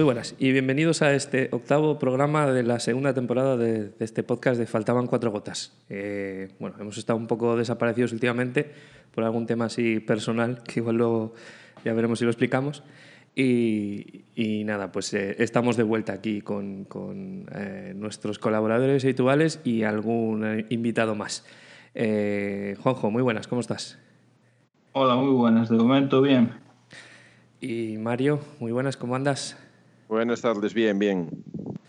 Muy buenas y bienvenidos a este octavo programa de la segunda temporada de, este podcast de Faltaban Cuatro Gotas. Eh, bueno, hemos estado un poco desaparecidos últimamente por algún tema así personal que igual luego ya veremos si lo explicamos. Y, nada, pues eh, estamos de vuelta aquí con, eh, nuestros colaboradores habituales y algún invitado más. Juanjo, muy buenas, ¿cómo estás? Hola, muy buenas, de momento bien. Y Mario, muy buenas, ¿cómo andas? Buenas tardes, bien, bien.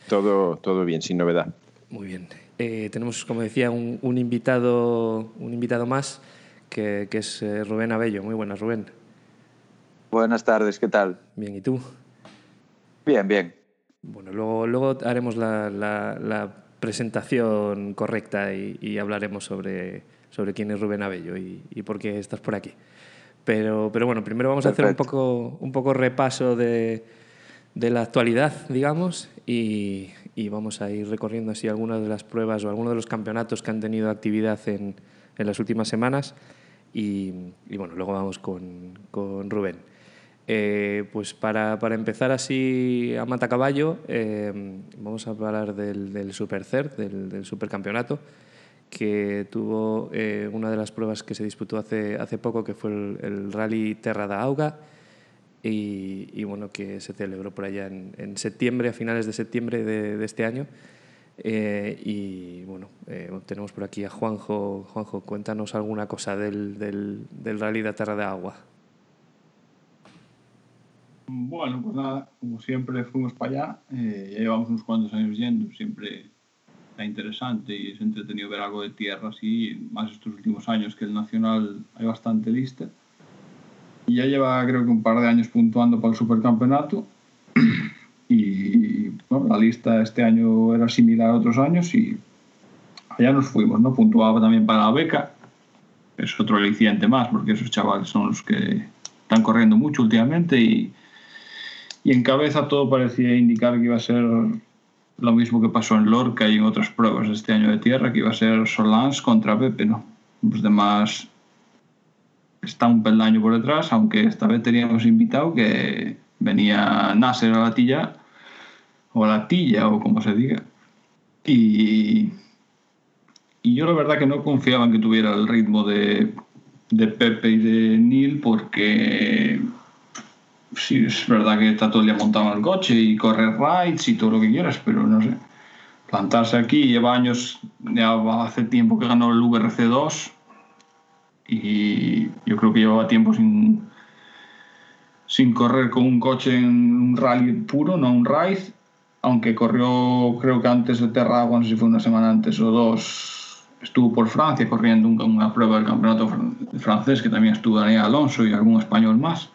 Todo, todo bien, sin novedad. Muy bien. Eh, tenemos, como decía, un, invitado, un invitado más, que, es eh, Rubén Abello. Muy buenas, Rubén. Buenas tardes, ¿qué tal? Bien, ¿y tú? Bien, bien. Bueno, luego, luego haremos la, presentación correcta y, hablaremos sobre, sobre quién es Rubén Abello y, por qué estás por aquí. Pero, pero bueno, primero vamos a hacer un poco, un poco repaso de, de la actualidad, digamos, y, vamos a ir recorriendo así algunas de las pruebas o algunos de los campeonatos que han tenido actividad en, en las últimas semanas. Y, bueno, luego vamos con, con Rubén. Eh, pues para, para, empezar así a matacaballo, eh, vamos a hablar del, del del, del Supercampeonato, que tuvo eh, una de las pruebas que se disputó hace, hace poco, que fue el, el Rally Terra da Auga, y, bueno, que se celebró por allá en, septiembre, a finales de septiembre de, este año. Eh, y bueno, eh, tenemos por aquí a Juanjo. Juanjo, cuéntanos alguna cosa del, del, del Rally de Terra de Agua. Bueno, pues nada, como siempre fuimos para allá, eh, ya llevamos unos cuantos años yendo, siempre está interesante y es entretenido ver algo de tierra así, más estos últimos años que el Nacional hay bastante lista y ya lleva creo que un par de años puntuando para el supercampeonato y bueno, la lista este año era similar a otros años y allá nos fuimos, ¿no? Puntuaba también para la beca, es otro aliciente más porque esos chavales son los que están corriendo mucho últimamente y, en cabeza todo parecía indicar que iba a ser lo mismo que pasó en Lorca y en otras pruebas este año de tierra, que iba a ser Solans contra Pepe, ¿no? Los demás está un peldaño por detrás, aunque esta vez teníamos invitado que venía Nasser a la tilla, o a la tilla, o como se diga. Y, y yo la verdad que no confiaba en que tuviera el ritmo de, de Pepe y de Neil, porque sí, es verdad que está todo el día montado en el coche y corre rides y todo lo que quieras, pero no sé. Plantarse aquí lleva años, ya hace tiempo que ganó el VRC2 y yo creo que llevaba tiempo sin, sin correr con un coche en un rally puro, no un ride, aunque corrió creo que antes de Terra, no sé si fue una semana antes o dos, estuvo por Francia corriendo una prueba del campeonato francés que también estuvo Daniel Alonso y algún español más.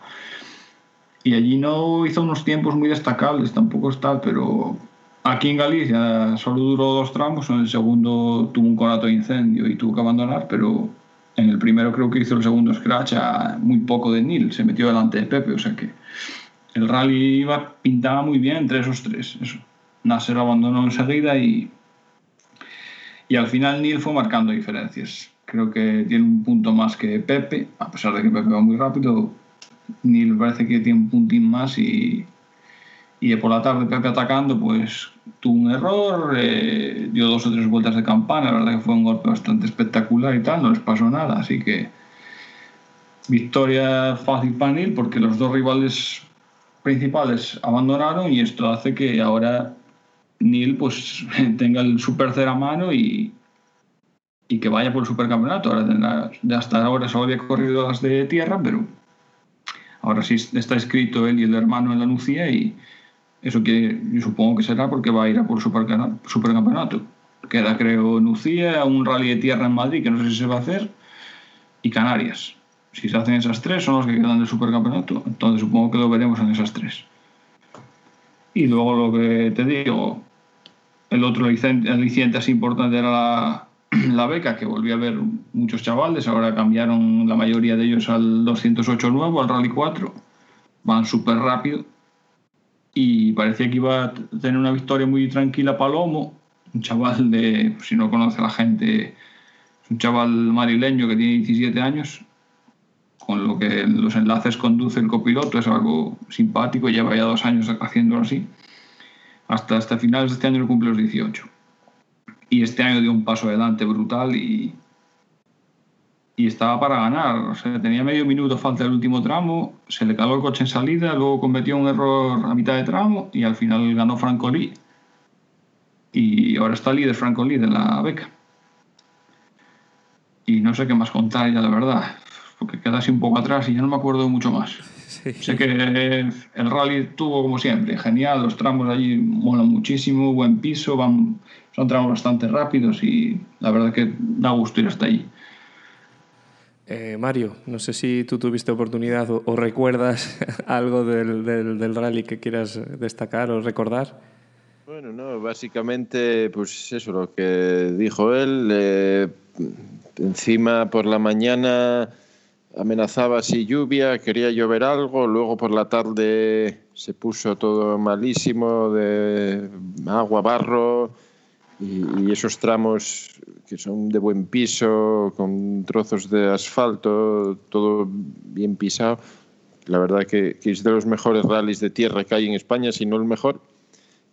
Y allí no hizo unos tiempos muy destacables, tampoco está, pero aquí en Galicia solo duró dos tramos, en el segundo tuvo un conato de incendio y tuvo que abandonar, pero en el primero creo que hizo el segundo scratch a muy poco de Neil, se metió delante de Pepe, o sea que el rally iba, pintaba muy bien entre esos tres. Eso. Nasser abandonó enseguida y, y al final Neil fue marcando diferencias. Creo que tiene un punto más que Pepe, a pesar de que Pepe va muy rápido. Neil parece que tiene un puntín más y, y por la tarde Pepe atacando, pues tuvo un error, eh, dio dos o tres vueltas de campana, la verdad que fue un golpe bastante espectacular y tal, no les pasó nada, así que victoria fácil para Neil porque los dos rivales principales abandonaron y esto hace que ahora Neil pues tenga el super a mano y, y que vaya por el supercampeonato. Ahora ya hasta ahora solo había corrido las de tierra, pero ahora sí está escrito él y el hermano en la Nucía y, eso que yo supongo que será porque va a ir a por supercampeonato. Queda, creo, Nucía, un rally de tierra en Madrid, que no sé si se va a hacer, y Canarias. Si se hacen esas tres, son los que quedan del supercampeonato. Entonces supongo que lo veremos en esas tres. Y luego lo que te digo, el otro aliciente así importante era la, la beca, que volví a ver muchos chavales. Ahora cambiaron la mayoría de ellos al 208 nuevo, al Rally 4. Van súper rápido y parecía que iba a tener una victoria muy tranquila Palomo, un chaval de, si no conoce a la gente, un chaval marileño que tiene 17 años, con lo que los enlaces conduce el copiloto, es algo simpático, lleva ya dos años haciéndolo así. Hasta, hasta finales de este año cumple los 18. Y este año dio un paso adelante brutal y, y estaba para ganar. O sea, tenía medio minuto falta del último tramo, se le caló el coche en salida, luego cometió un error a mitad de tramo y al final ganó Franco Lee. Y ahora está líder Franco Lee de la beca. Y no sé qué más contar ya, la verdad, porque queda así un poco atrás y ya no me acuerdo mucho más. Sé que el rally tuvo como siempre, genial, los tramos allí molan muchísimo, buen piso, van, son tramos bastante rápidos y la verdad que da gusto ir hasta allí. Eh, Mario, no sé si tú tuviste oportunidad o, recuerdas algo del, del, del, rally que quieras destacar o recordar. Bueno, no, básicamente, pues eso, lo que dijo él. Encima por la mañana amenazaba así lluvia, quería llover algo, luego por la tarde se puso todo malísimo de agua, barro y, y esos tramos que son de buen piso, con trozos de asfalto, todo bien pisado. La verdad que, que es de los mejores rallies de tierra que hay en España, si no el mejor.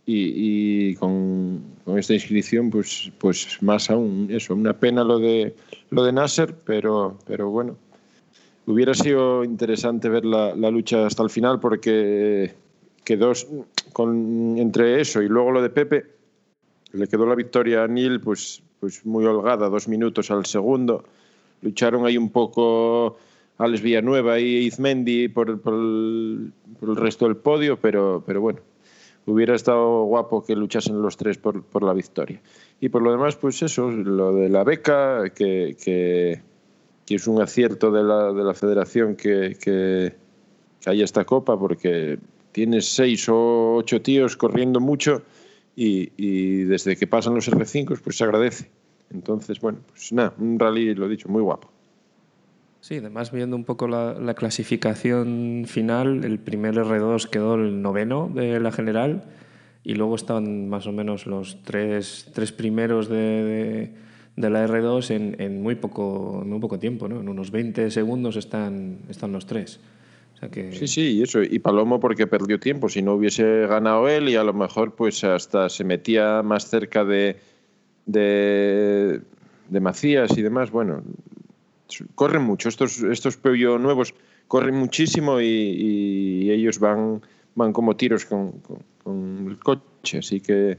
Y, y con, con, esta inscripción, pues, pues más aún, eso, una pena lo de, lo de Nasser, pero, pero bueno, hubiera sido interesante ver la, la lucha hasta el final porque quedó con, entre eso y luego lo de Pepe, le quedó la victoria a Neil, pues pues muy holgada, dos minutos al segundo. Lucharon ahí un poco Alex Villanueva y Izmendi por, por, el, por el resto del podio, pero, pero bueno, hubiera estado guapo que luchasen los tres por, por, la victoria. Y por lo demás, pues eso, lo de la beca, que, que, que es un acierto de la, de la federación que, que, que haya esta copa, porque tienes seis o ocho tíos corriendo mucho y, y, desde que pasan los R5 pues se agradece. Entonces, bueno, pues nada, un rally, lo dicho, muy guapo. Sí, además viendo un poco la, la clasificación final, el primer R2 quedó el noveno de la general y luego estaban más o menos los tres, tres primeros de, de, de la R2 en, en, muy poco, muy poco tiempo, ¿no? En unos 20 segundos están, están los tres. Que... Sí, sí, y eso. Y Palomo porque perdió tiempo. Si no hubiese ganado él y a lo mejor pues hasta se metía más cerca de, de, de Macías y demás. Bueno, corren mucho. Estos, estos Peugeot nuevos corren muchísimo y, y ellos van, van como tiros con, con, con, el coche. Así que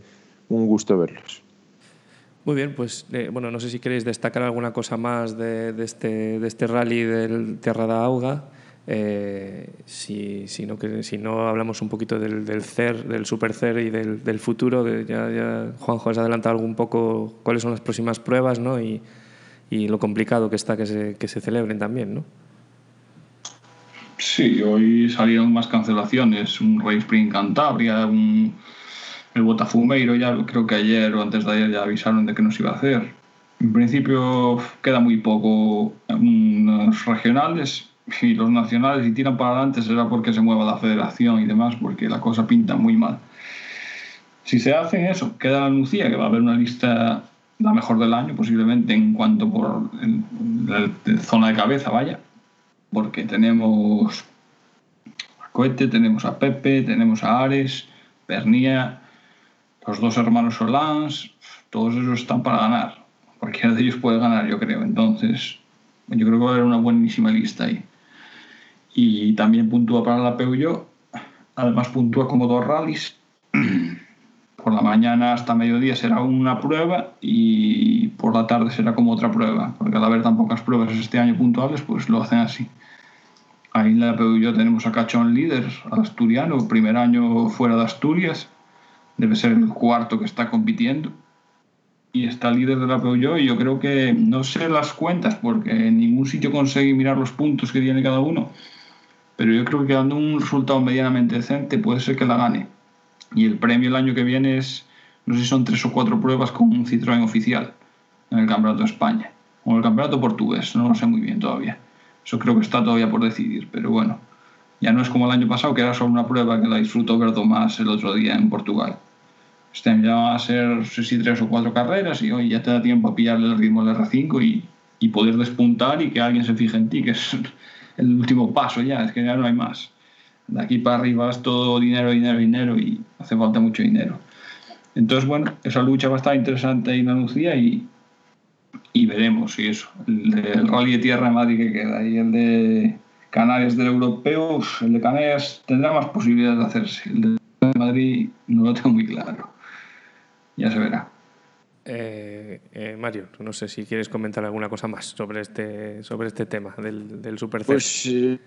un gusto verlos. Muy bien, pues eh, bueno, no sé si queréis destacar alguna cosa más de, de, este, de este rally del Terra da Auga. Eh, si, si, no, que, si no hablamos un poquito del, del CER, del Super CER y del, del futuro, de, ya, ya Juanjo has adelantado un poco cuáles son las próximas pruebas ¿no? y, y lo complicado que está que se, que se celebren también, ¿no? Sí, hoy salieron más cancelaciones, un Race Spring Cantabria, un, el Botafumeiro, ya creo que ayer o antes de ayer ya avisaron de que no iba a hacer. En principio queda muy poco, unos regionales, y los nacionales, si tiran para adelante, será porque se mueva la federación y demás, porque la cosa pinta muy mal. Si se hace eso, queda la Lucía, que va a haber una lista la mejor del año, posiblemente en cuanto por la zona de cabeza, vaya, porque tenemos a Cohete, tenemos a Pepe, tenemos a Ares, Pernía, los dos hermanos Solans, todos esos están para ganar. Cualquiera de ellos puede ganar, yo creo. Entonces, yo creo que va a haber una buenísima lista ahí y también puntúa para la Peugeot. Además puntúa como dos rallies. Por la mañana hasta mediodía será una prueba y por la tarde será como otra prueba, porque al haber tan pocas pruebas este año puntuales, pues lo hacen así. Ahí en la Peugeot tenemos a Cachón líder, al asturiano, primer año fuera de Asturias, debe ser el cuarto que está compitiendo y está líder de la Peugeot y yo creo que no sé las cuentas porque en ningún sitio conseguí mirar los puntos que tiene cada uno pero yo creo que quedando un resultado medianamente decente puede ser que la gane. Y el premio el año que viene es, no sé si son tres o cuatro pruebas con un Citroën oficial en el Campeonato de España, o en el Campeonato Portugués, no lo sé muy bien todavía. Eso creo que está todavía por decidir, pero bueno, ya no es como el año pasado que era solo una prueba que la disfrutó Berto más el otro día en Portugal. Este año ya va a ser, no sé si tres o cuatro carreras y hoy ya te da tiempo a pillarle el ritmo del R5 y, y poder despuntar y que alguien se fije en ti, que es el último paso ya, es que ya no hay más. De aquí para arriba es todo dinero, dinero, dinero y hace falta mucho dinero. Entonces, bueno, esa lucha va a estar interesante ahí en Andalucía y, y veremos si eso. El, rally de tierra en Madrid que queda y el de Canarias del europeo, el de Canarias tendrá más posibilidades de hacerse. El de Madrid no lo tengo muy claro. Ya se verá. Eh, eh, Mario, no sé si quieres comentar alguna cosa más sobre este, sobre este tema del, del. Pues eh,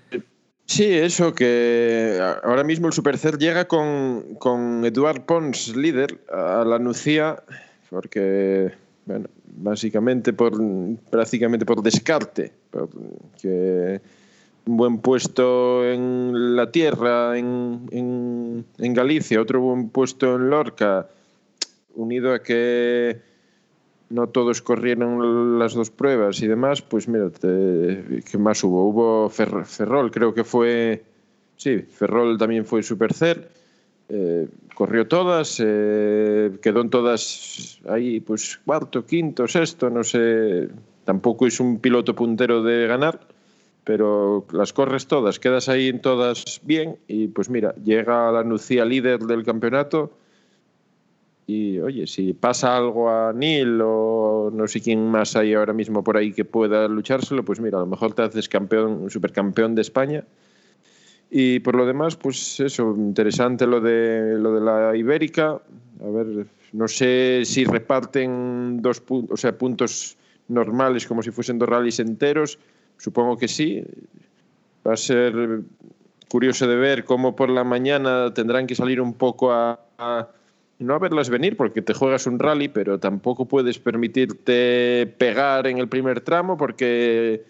sí, eso, que ahora mismo el Supercell llega con, con Eduard Pons, líder, a la Nucía, porque, bueno, básicamente por, prácticamente por descarte, un buen puesto en la tierra, en, en Galicia, otro buen puesto en Lorca, unido a que no todos corrieron las dos pruebas y demás, pues mira, ¿qué más hubo? Hubo Ferrol, creo que fue, sí, Ferrol también fue Supercell, eh, corrió todas, eh, quedó en todas ahí, pues cuarto, quinto, sexto, no sé, tampoco es un piloto puntero de ganar, pero las corres todas, quedas ahí en todas bien y pues mira, llega la Nucía líder del campeonato y oye, si pasa algo a Neil o no sé quién más hay ahora mismo por ahí que pueda luchárselo, pues mira, a lo mejor te haces campeón, supercampeón de España. Y por lo demás, pues eso, interesante lo de lo de la Ibérica. A ver, no sé si reparten dos puntos, o sea, puntos normales como si fuesen dos rallies enteros. Supongo que sí. Va a ser curioso de ver cómo por la mañana tendrán que salir un poco a no a verlas venir porque te juegas un rally, pero tampoco puedes permitirte pegar en el primer tramo porque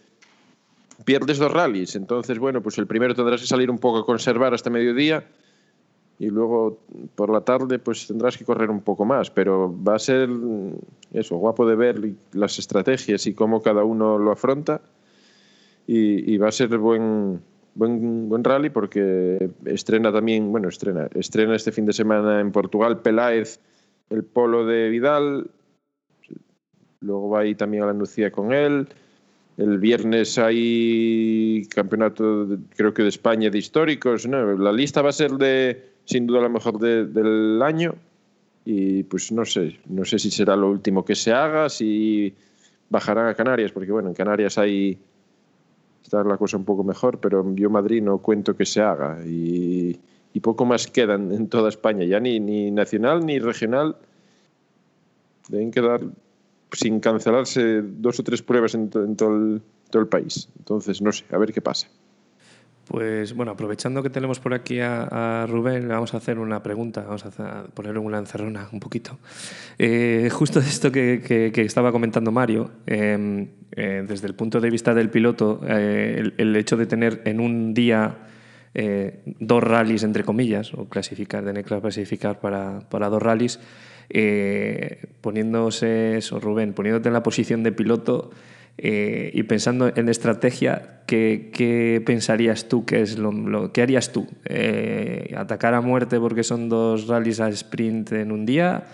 pierdes dos rallies. Entonces, bueno, pues el primero tendrás que salir un poco a conservar hasta mediodía y luego por la tarde pues tendrás que correr un poco más, pero va a ser eso, guapo de ver las estrategias y cómo cada uno lo afronta y, y va a ser buen, buen, buen rally porque estrena también, bueno, estrena, estrena este fin de semana en Portugal Peláez el polo de Vidal, luego va ahí también a la Nucía con él. El viernes hay campeonato, creo que de España de históricos. La lista va a ser de, sin duda, la mejor de, del año. Y pues no sé, no sé si será lo último que se haga, si bajarán a Canarias, porque bueno, en Canarias hay está la cosa un poco mejor, pero yo Madrid no cuento que se haga y, poco más quedan en toda España, ya ni, ni nacional ni regional. Deben quedar sin cancelarse dos o tres pruebas en, en todo, el, todo el país. Entonces, no sé, a ver qué pasa. Pues bueno, aprovechando que tenemos por aquí a, Rubén, le vamos a hacer una pregunta, vamos a, ponerle una encerrona un poquito. Eh, justo esto que, estaba comentando Mario, eh, eh, desde el punto de vista del piloto, eh, el, hecho de tener en un día dos rallies, entre comillas, o clasificar, tener que clasificar para, para dos rallies, poniéndose Rubén, poniéndote en la posición de piloto, eh, y pensando en estrategia, ¿qué, qué pensarías tú? ¿Qué, es lo, lo, ¿qué harías tú? Eh, ¿Atacar a muerte porque son dos rallies a sprint en un día?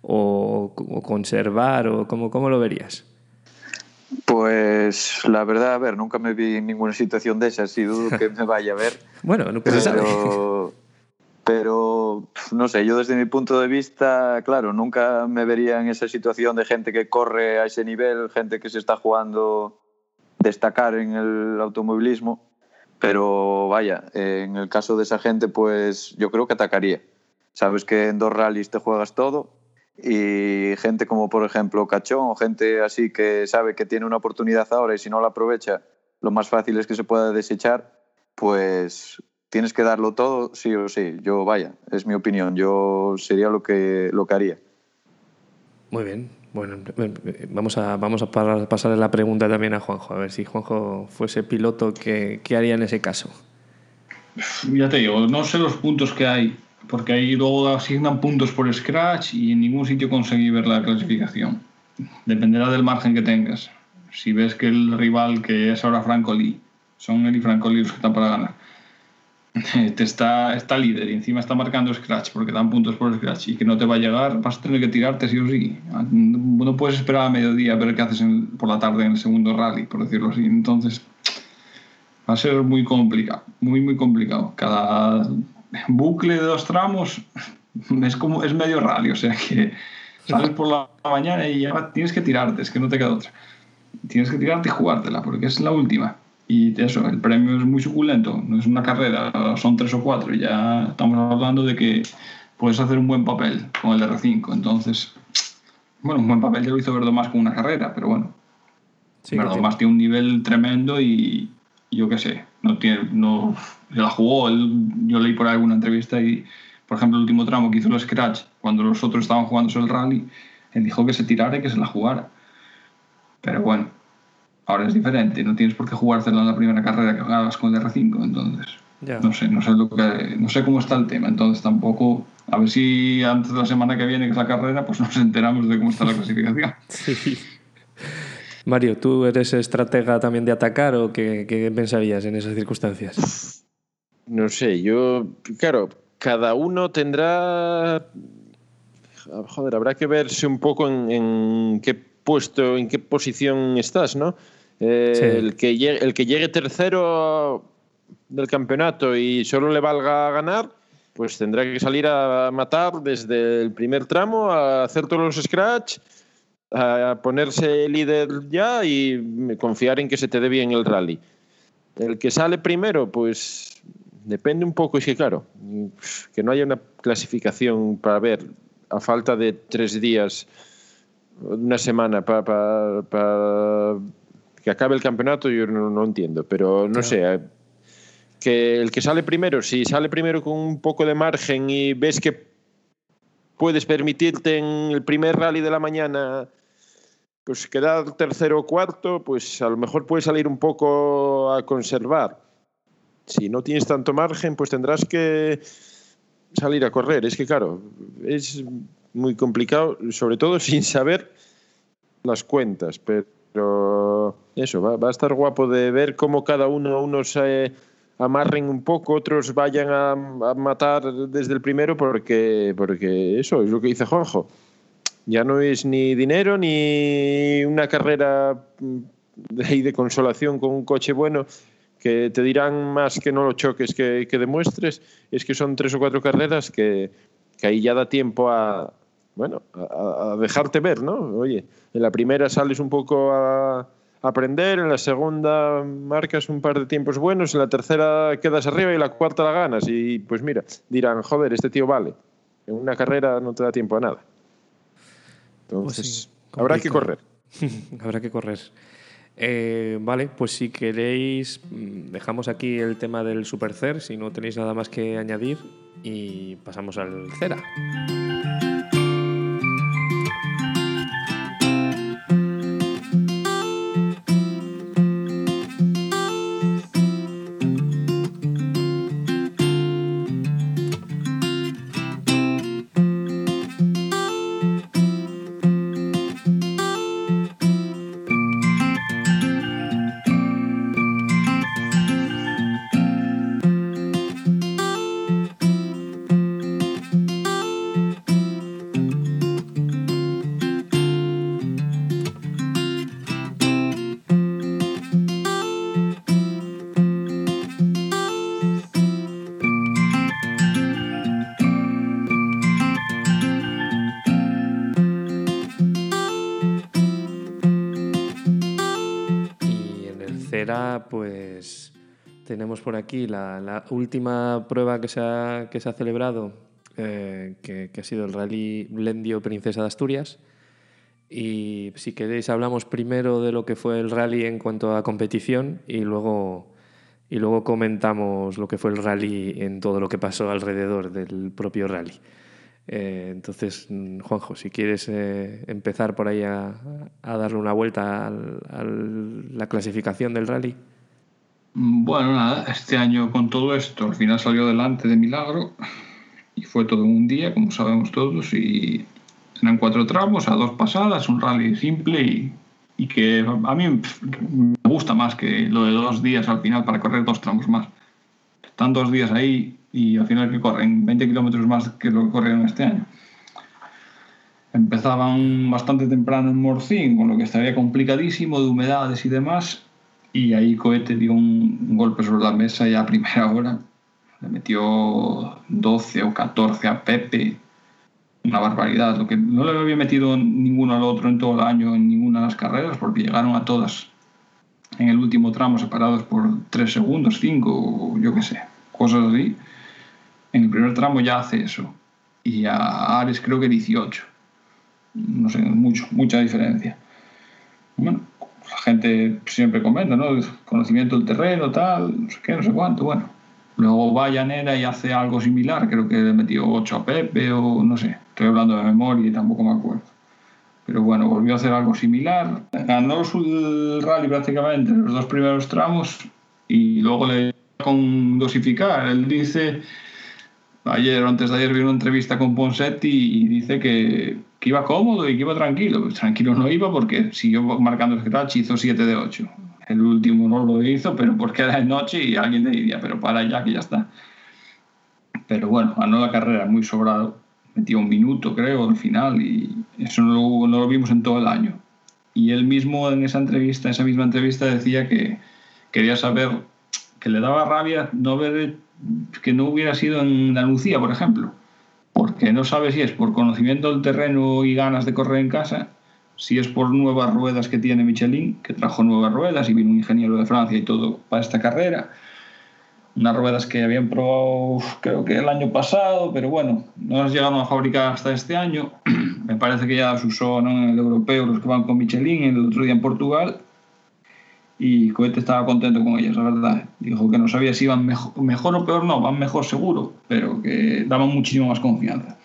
¿O, o conservar? O cómo, ¿Cómo lo verías? Pues la verdad, a ver, nunca me vi en ninguna situación de esas y dudo que me vaya a ver. bueno, nunca se sabe. Pero no sé, yo desde mi punto de vista, claro, nunca me vería en esa situación de gente que corre a ese nivel, gente que se está jugando destacar en el automovilismo. Pero vaya, en el caso de esa gente, pues yo creo que atacaría. Sabes que en dos rallies te juegas todo y gente como por ejemplo Cachón o gente así que sabe que tiene una oportunidad ahora y si no la aprovecha, lo más fácil es que se pueda desechar, pues tienes que darlo todo sí o sí. Yo, vaya, es mi opinión. Yo sería lo que, lo que haría. Muy bien. Bueno, vamos a, vamos a pasarle la pregunta también a Juanjo. A ver si Juanjo fuese piloto, ¿qué, qué haría en ese caso? Ya te digo, no sé los puntos que hay, porque ahí luego asignan puntos por scratch y en ningún sitio conseguí ver la clasificación. Dependerá del margen que tengas. Si ves que el rival, que es ahora Franco Lee, son él y Franco Lee los que están para ganar te está, está líder y encima está marcando scratch porque dan puntos por scratch y que no te va a llegar, vas a tener que tirarte sí o sí. No puedes esperar a mediodía a ver qué haces en, por la tarde en el segundo rally, por decirlo así. Entonces, va a ser muy complicado, muy, muy complicado. Cada bucle de dos tramos es como es medio rally, o sea que sales por la mañana y ya tienes que tirarte, es que no te queda otra. Tienes que tirarte y jugártela, porque es la última. Y eso, el premio es muy suculento, no es una carrera, son tres o cuatro, y ya estamos hablando de que puedes hacer un buen papel con el R5. Entonces, bueno, un buen papel ya lo hizo Verdomás con una carrera, pero bueno. Sí, Verdomás tiene un nivel tremendo y, yo qué sé, no tiene, no, se la jugó, yo leí por ahí alguna entrevista y, por ejemplo, el último tramo que hizo el Scratch, cuando los otros estaban jugándose el rally, él dijo que se tirara y que se la jugara. Pero bueno, ahora es diferente, no tienes por qué jugártela en la primera carrera que hagas con el R5, entonces no sé, no sé lo que, no sé cómo está el tema, entonces tampoco, a ver si antes de la semana que viene que es la carrera, pues nos enteramos de cómo está la clasificación. Sí. Mario, ¿tú eres estratega también de atacar o qué, qué pensarías en esas circunstancias? No sé, yo, claro, cada uno tendrá, joder, habrá que verse un poco en, en qué puesto, en qué posición estás, ¿no? El, que llegue, el que llegue tercero del campeonato y solo le valga ganar, pues tendrá que salir a matar desde el primer tramo, a hacer todos los scratch, a ponerse líder ya y confiar en que se te dé bien el rally. El que sale primero, pues depende un poco, es que claro, que no haya una clasificación para ver a falta de tres días una semana para que acabe el campeonato, yo no, entiendo, pero no sé. Eh, que el que sale primero, si sale primero con un poco de margen y ves que puedes permitirte en el primer rally de la mañana pues quedar tercero o cuarto, pues a lo mejor puedes salir un poco a conservar. Si no tienes tanto margen, pues tendrás que salir a correr. Es que claro, es muy complicado, sobre todo sin saber las cuentas, pero eso, va, a estar guapo de ver cómo cada uno, unos se amarren un poco, otros vayan a, matar desde el primero, porque, porque eso es lo que dice Juanjo. Ya no es ni dinero ni una carrera de, de consolación con un coche bueno que te dirán más que no lo choques que, que demuestres, es que son tres o cuatro carreras que, que ahí ya da tiempo a, bueno, a, dejarte ver, ¿no? Oye, en la primera sales un poco a, aprender, en la segunda marcas un par de tiempos buenos, en la tercera quedas arriba y la cuarta la ganas. Y pues mira, dirán, joder, este tío vale. En una carrera no te da tiempo a nada. Entonces, pues habrá que correr. habrá que correr. Eh, vale, pues si queréis, mm, dejamos aquí el tema del Supercer, si no tenéis nada más que añadir, y pasamos al Cera. Pues tenemos por aquí la, última prueba que se ha, que se ha celebrado, eh, que, ha sido el Rally Lendio Princesa de Asturias. Y si queréis hablamos primero de lo que fue el rally en cuanto a competición y luego, y luego comentamos lo que fue el rally en todo lo que pasó alrededor del propio rally. Eh, entonces, Juanjo, si quieres eh, empezar por ahí a, darle una vuelta a la clasificación del rally. Bueno, nada, este año con todo esto, al final salió adelante de milagro y fue todo un día, como sabemos todos, y eran cuatro tramos a dos pasadas, un rally simple y, que a mí me gusta más que lo de dos días al final para correr dos tramos más. Están dos días ahí y al final que corren 20 kilómetros más que lo que corrieron este año. Empezaban bastante temprano en Morcín, con lo que estaría complicadísimo de humedades y demás, y ahí Cohete dio un, golpe sobre la mesa ya a primera hora. Le metió 12 o 14 a Pepe. Una barbaridad. Lo que no le había metido ninguno al otro en todo el año en ninguna de las carreras porque llegaron a todas en el último tramo separados por 3 segundos, 5 o yo qué sé, cosas así. En el primer tramo ya hace eso. Y a Ares creo que 18. No sé, mucho, mucha diferencia. Bueno, la gente siempre comenta, ¿no? Conocimiento del terreno, tal, no sé qué, no sé cuánto, bueno. Luego va Llanera y hace algo similar, creo que le metió 8 a Pepe o no sé, estoy hablando de memoria y tampoco me acuerdo. Pero bueno, volvió a hacer algo similar. Ganó el rally prácticamente los dos primeros tramos y luego le con dosificar. Él dice, ayer o antes de ayer vi una entrevista con Ponsetti y dice que iba cómodo y que iba tranquilo. Pues tranquilo no iba porque siguió marcando el scratch, hizo 7 de 8. El último no lo hizo, pero porque era de noche y alguien le diría, pero para ya que ya está. Pero bueno, ganó la carrera muy sobrado. Metió un minuto, creo, al final y eso no lo, no lo vimos en todo el año. Y él mismo en esa entrevista, en esa misma entrevista, decía que quería saber, que le daba rabia no ver que no hubiera sido en Andalucía, por ejemplo porque no sabe si es por conocimiento del terreno y ganas de correr en casa, si es por nuevas ruedas que tiene Michelin, que trajo nuevas ruedas y vino un ingeniero de Francia y todo para esta carrera. Unas ruedas que habían probado creo que el año pasado, pero bueno, no las llegaron a fabricar hasta este año. Me parece que ya las usó en el europeo los que van con Michelin el otro día en Portugal y Cohete estaba contento con ellas, la verdad. Dijo que no sabía si iban mejor, mejor, o peor, no, van mejor seguro, pero que daban muchísimo más confianza.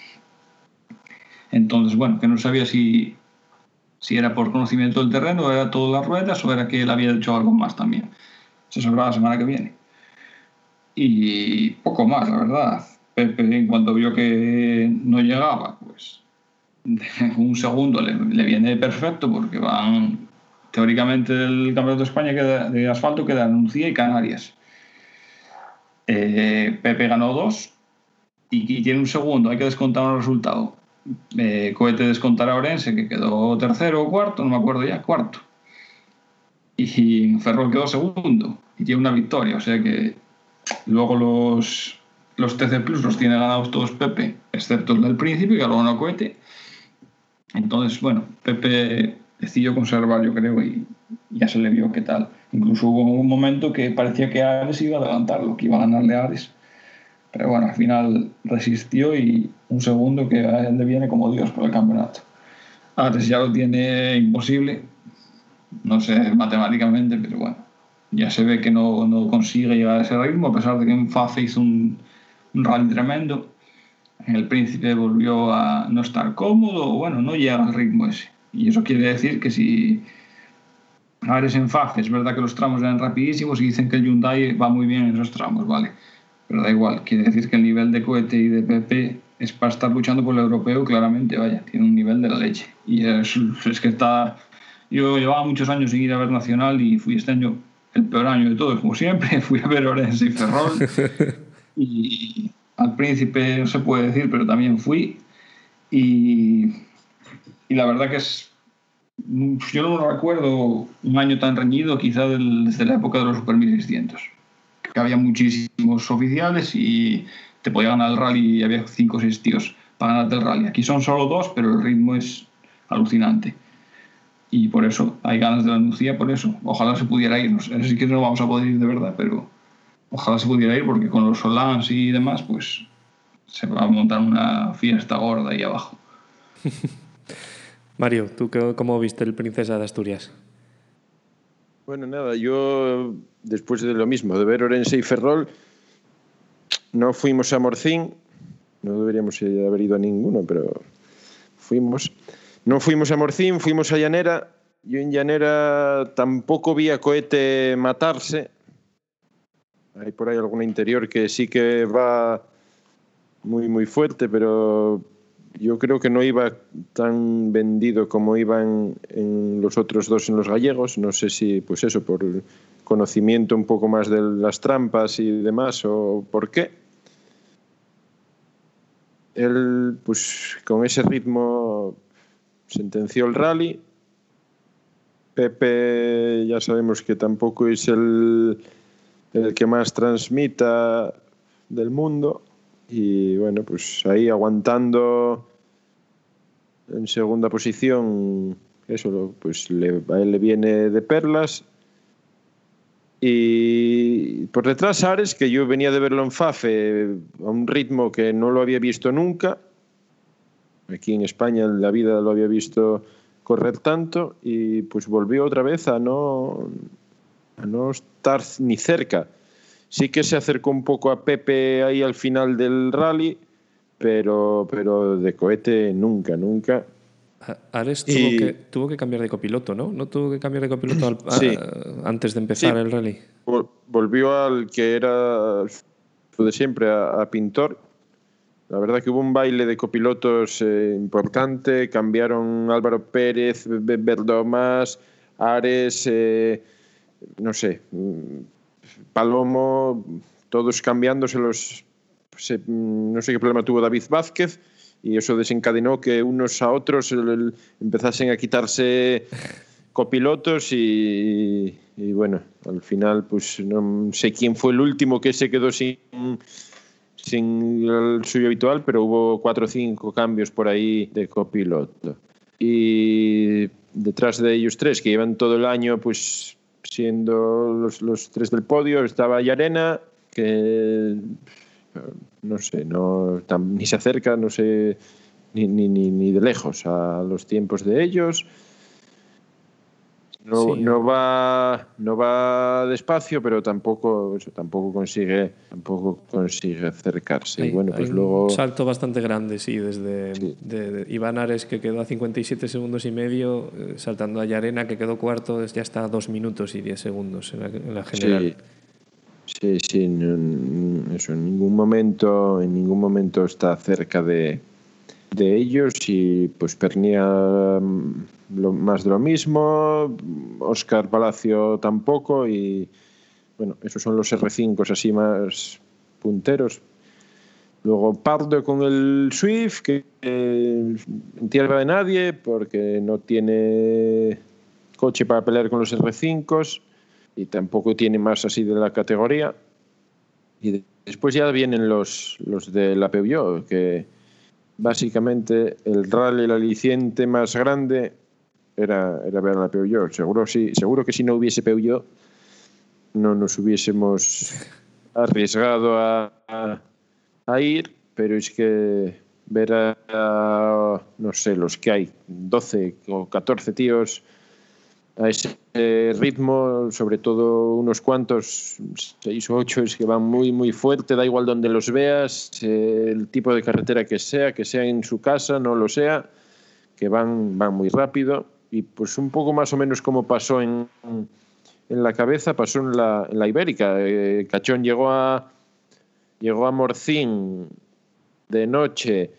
Entonces, bueno, que no sabía si, si era por conocimiento del terreno, era todas las ruedas, o era que él había hecho algo más también. Se sabrá la semana que viene. Y poco más, la verdad. Pepe, en cuanto vio que no llegaba, pues un segundo le, le viene perfecto porque van teóricamente el Campeonato de España de asfalto queda Nucía y Canarias. Eh, Pepe ganó dos y, tiene un segundo, hay que descontar un resultado. Eh, Cohete descontará a Orense, que quedó tercero o cuarto, no me acuerdo ya, cuarto. Y Ferrol quedó segundo y tiene una victoria, o sea que luego los, los TC Plus los tiene ganados todos Pepe, excepto el del principio, que luego no Cohete. Entonces, bueno, Pepe decidió conservar, yo creo, y ya se le vio qué tal. Incluso hubo un momento que parecía que Ares iba a levantarlo, que iba a ganarle a Ares. Pero bueno, al final resistió y un segundo que a él le viene como Dios por el campeonato. Ares ya lo tiene imposible, no sé matemáticamente, pero bueno, ya se ve que no, no consigue llegar a ese ritmo, a pesar de que en Fafe hizo un, un rally tremendo. En el Príncipe volvió a no estar cómodo, bueno, no llega al ritmo ese. Y eso quiere decir que si Ares en Faf, es verdad que los tramos eran rapidísimos y dicen que el Hyundai va muy bien en esos tramos, ¿vale? Pero da igual, quiere decir que el nivel de cohete y de PP es para estar luchando por el europeo, claramente, vaya, tiene un nivel de la leche. Y es, es que está... Yo llevaba muchos años sin ir a ver Nacional y fui este año el peor año de todos, como siempre. Fui a ver Orense y Ferrol. y al Príncipe no se puede decir, pero también fui. Y y la verdad que es. Yo no recuerdo un año tan reñido, quizá desde la época de los Super 1600. Que había muchísimos oficiales y te podía ganar el rally y había cinco o seis tíos para ganarte el rally. Aquí son solo dos, pero el ritmo es alucinante. Y por eso hay ganas de la Andalucía, por eso. Ojalá se pudiera ir. No sé si que no vamos a poder ir de verdad, pero ojalá se pudiera ir porque con los Solans y demás, pues se va a montar una fiesta gorda ahí abajo. Mario, ¿tú cómo viste el Princesa de Asturias? Bueno, nada, yo después de lo mismo, de ver Orense y Ferrol, no fuimos a Morcín, no deberíamos haber ido a ninguno, pero fuimos. No fuimos a Morcín, fuimos a Llanera. Yo en Llanera tampoco vi a Cohete matarse. Hay por ahí alguna interior que sí que va muy, muy fuerte, pero yo creo que no iba tan vendido como iban en los otros dos en los gallegos. No sé si, pues eso, por conocimiento un poco más de las trampas y demás, o por qué. Él, pues con ese ritmo, sentenció el rally Pepe ya sabemos que tampoco es el, el que más transmita del mundo. Y bueno, pues ahí aguantando en segunda posición, eso pues le, le viene de perlas. Y por detrás Ares, que yo venía de verlo en Fafe a un ritmo que no lo había visto nunca. Aquí en España en la vida lo había visto correr tanto y pues volvió otra vez a no, a no estar ni cerca. Sí que se acercó un poco a Pepe ahí al final del rally, pero, pero de cohete nunca, nunca. Ares tuvo, que, tuvo que cambiar de copiloto, ¿no? ¿No tuvo que cambiar de copiloto antes de empezar el rally? Volvió al que era de siempre, a, Pintor. La verdad que hubo un baile de copilotos eh, importante. Cambiaron Álvaro Pérez, Verdomas, Ares, eh, no sé, Palomo, todos cambiándose los. no sé qué problema tuvo David Vázquez y eso desencadenó que unos a otros empezasen a quitarse copilotos y, bueno, al final pues no sé quién fue el último que se quedó sin, sin el suyo habitual, pero hubo cuatro o cinco cambios por ahí de copiloto. Y detrás de ellos tres, que llevan todo el año pues siendo los, los tres del podio, estaba Yarena, que no sé, no, ni se acerca, no sé, ni, ni, ni, de lejos a los tiempos de ellos. No, no, va no va despacio pero tampoco tampoco consigue tampoco consigue acercarse. Y bueno pues luego un salto bastante grande sí desde De, Iván Ares que quedó a 57 segundos y medio eh, saltando a Yarena que quedó cuarto ya está a 2 minutos y 10 segundos en la, general. Sí, sí, eso en ningún momento, en ningún momento está cerca de, de ellos y pues Pernia mm, lo, más de lo mismo, Oscar Palacio tampoco y bueno, esos son los R5 así más punteros. Luego Pardo con el Swift, que eh, en tierra de nadie porque no tiene coche para pelear con los R5 y tampoco tiene más así de la categoría. Y después ya vienen los, los de la Peugeot, que básicamente el rally, el aliciente más grande era, era ver a la Peugeot. Seguro, sí, seguro que si no hubiese Peugeot no nos hubiésemos arriesgado a, a, ir, pero es que ver a, no sé, los que hay, 12 o 14 tíos a ese ritmo, sobre todo unos cuantos, seis o ocho, es que van muy, muy fuerte, da igual donde los veas, el tipo de carretera que sea, que sea en su casa, no lo sea, que van, van muy rápido. Y pues un poco más o menos como pasó en, en la cabeza, pasó en la, la Ibérica. Eh, Cachón llegó a, llegó a Morcín de noche,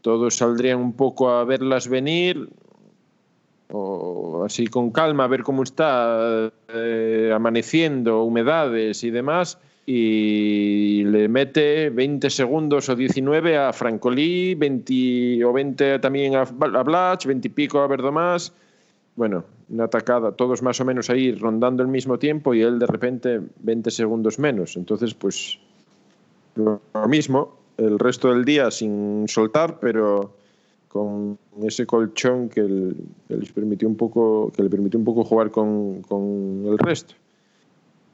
todos saldrían un poco a verlas venir, o así con calma, a ver cómo está eh, amaneciendo, humedades y demás, y le mete 20 segundos o 19 a Francolí, 20 o 20 también a, Blach, 20 y pico a Verdomás. Bueno, una atacada, todos más o menos ahí rondando el mismo tiempo y él de repente 20 segundos menos. Entonces, pues lo mismo, el resto del día sin soltar, pero con ese colchón que, les permitió un poco que le permitió un poco jugar con, con el resto.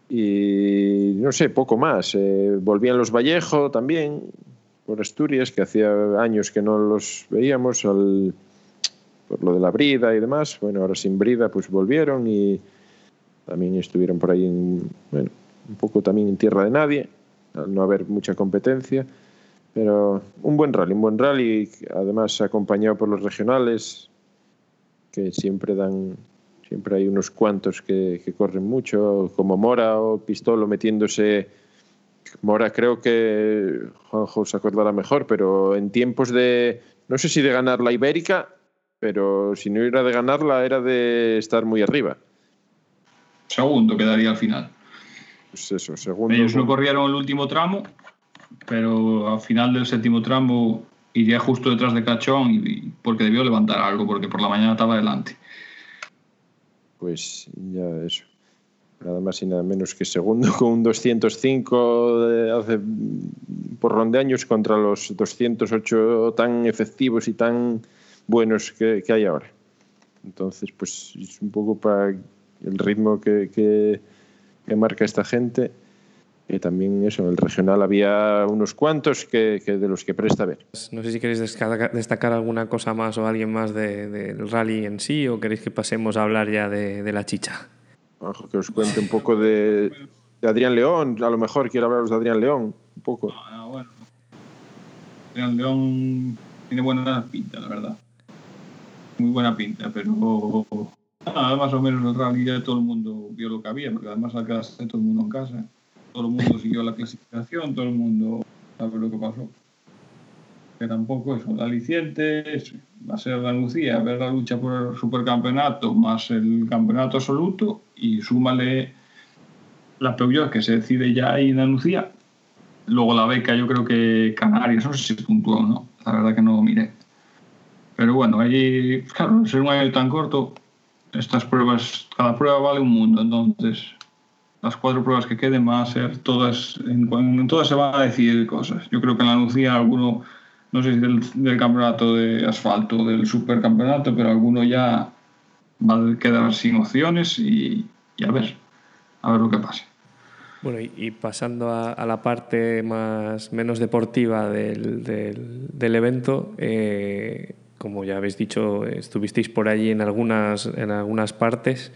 Y no sé poco más. Eh, volvían los Vallejo también por Asturias que hacía años que no los veíamos al, por lo de la brida y demás. Bueno ahora sin brida pues volvieron y también estuvieron por ahí en, bueno, un poco también en tierra de nadie al no haber mucha competencia pero un buen rally, un buen rally, además acompañado por los regionales, que siempre dan, siempre hay unos cuantos que, que corren mucho, como Mora o Pistolo metiéndose. Mora creo que Juanjo se acordará mejor, pero en tiempos de, no sé si de ganar la Ibérica, pero si no era de ganarla era de estar muy arriba. Segundo quedaría al final. Pues eso, segundo. Ellos no corrieron el último tramo pero al final del séptimo tramo iría justo detrás de Cachón y, porque debió levantar algo, porque por la mañana estaba delante. pues ya eso. Nada más y nada menos que segundo con un 205 de hace por de años contra los 208 tan efectivos y tan buenos que, que hay ahora. Entonces, pues es un poco para el ritmo que, que, que marca esta gente que también eso, en el regional había unos cuantos que, que, de los que presta ver. No sé si queréis destacar alguna cosa más o alguien más del de, de rally en sí o queréis que pasemos a hablar ya de, de la chicha. Ojo, que os cuente un poco de, de, Adrián León, a lo mejor quiero hablaros de Adrián León, un poco. Ah, bueno. Adrián León tiene buena pinta, la verdad. Muy buena pinta, pero nada, más o menos el rally ya todo el mundo vio lo que había, porque además al quedarse todo el mundo en casa todo el mundo siguió la clasificación, todo el mundo sabe lo que pasó. Que tampoco es un aliciente, va a ser la Lucía, ver la lucha por el supercampeonato más el campeonato absoluto y súmale la Peugeot que se decide ya ahí en Andalucía. Luego la beca, yo creo que Canarias, no sé si puntuó o no, la verdad que no lo miré. Pero bueno, allí, claro, ser un año tan corto, estas pruebas, cada prueba vale un mundo, entonces las cuatro pruebas que queden van a ser todas, en, en, todas se van a decidir cosas. Yo creo que en la Lucía alguno, no sé si del, del campeonato de asfalto, del supercampeonato, pero alguno ya va a quedar sin opciones y, a ver, a ver lo que pase. Bueno, y, pasando a, la parte más menos deportiva del, del, del evento, eh, como ya habéis dicho, estuvisteis por allí en algunas, en algunas partes.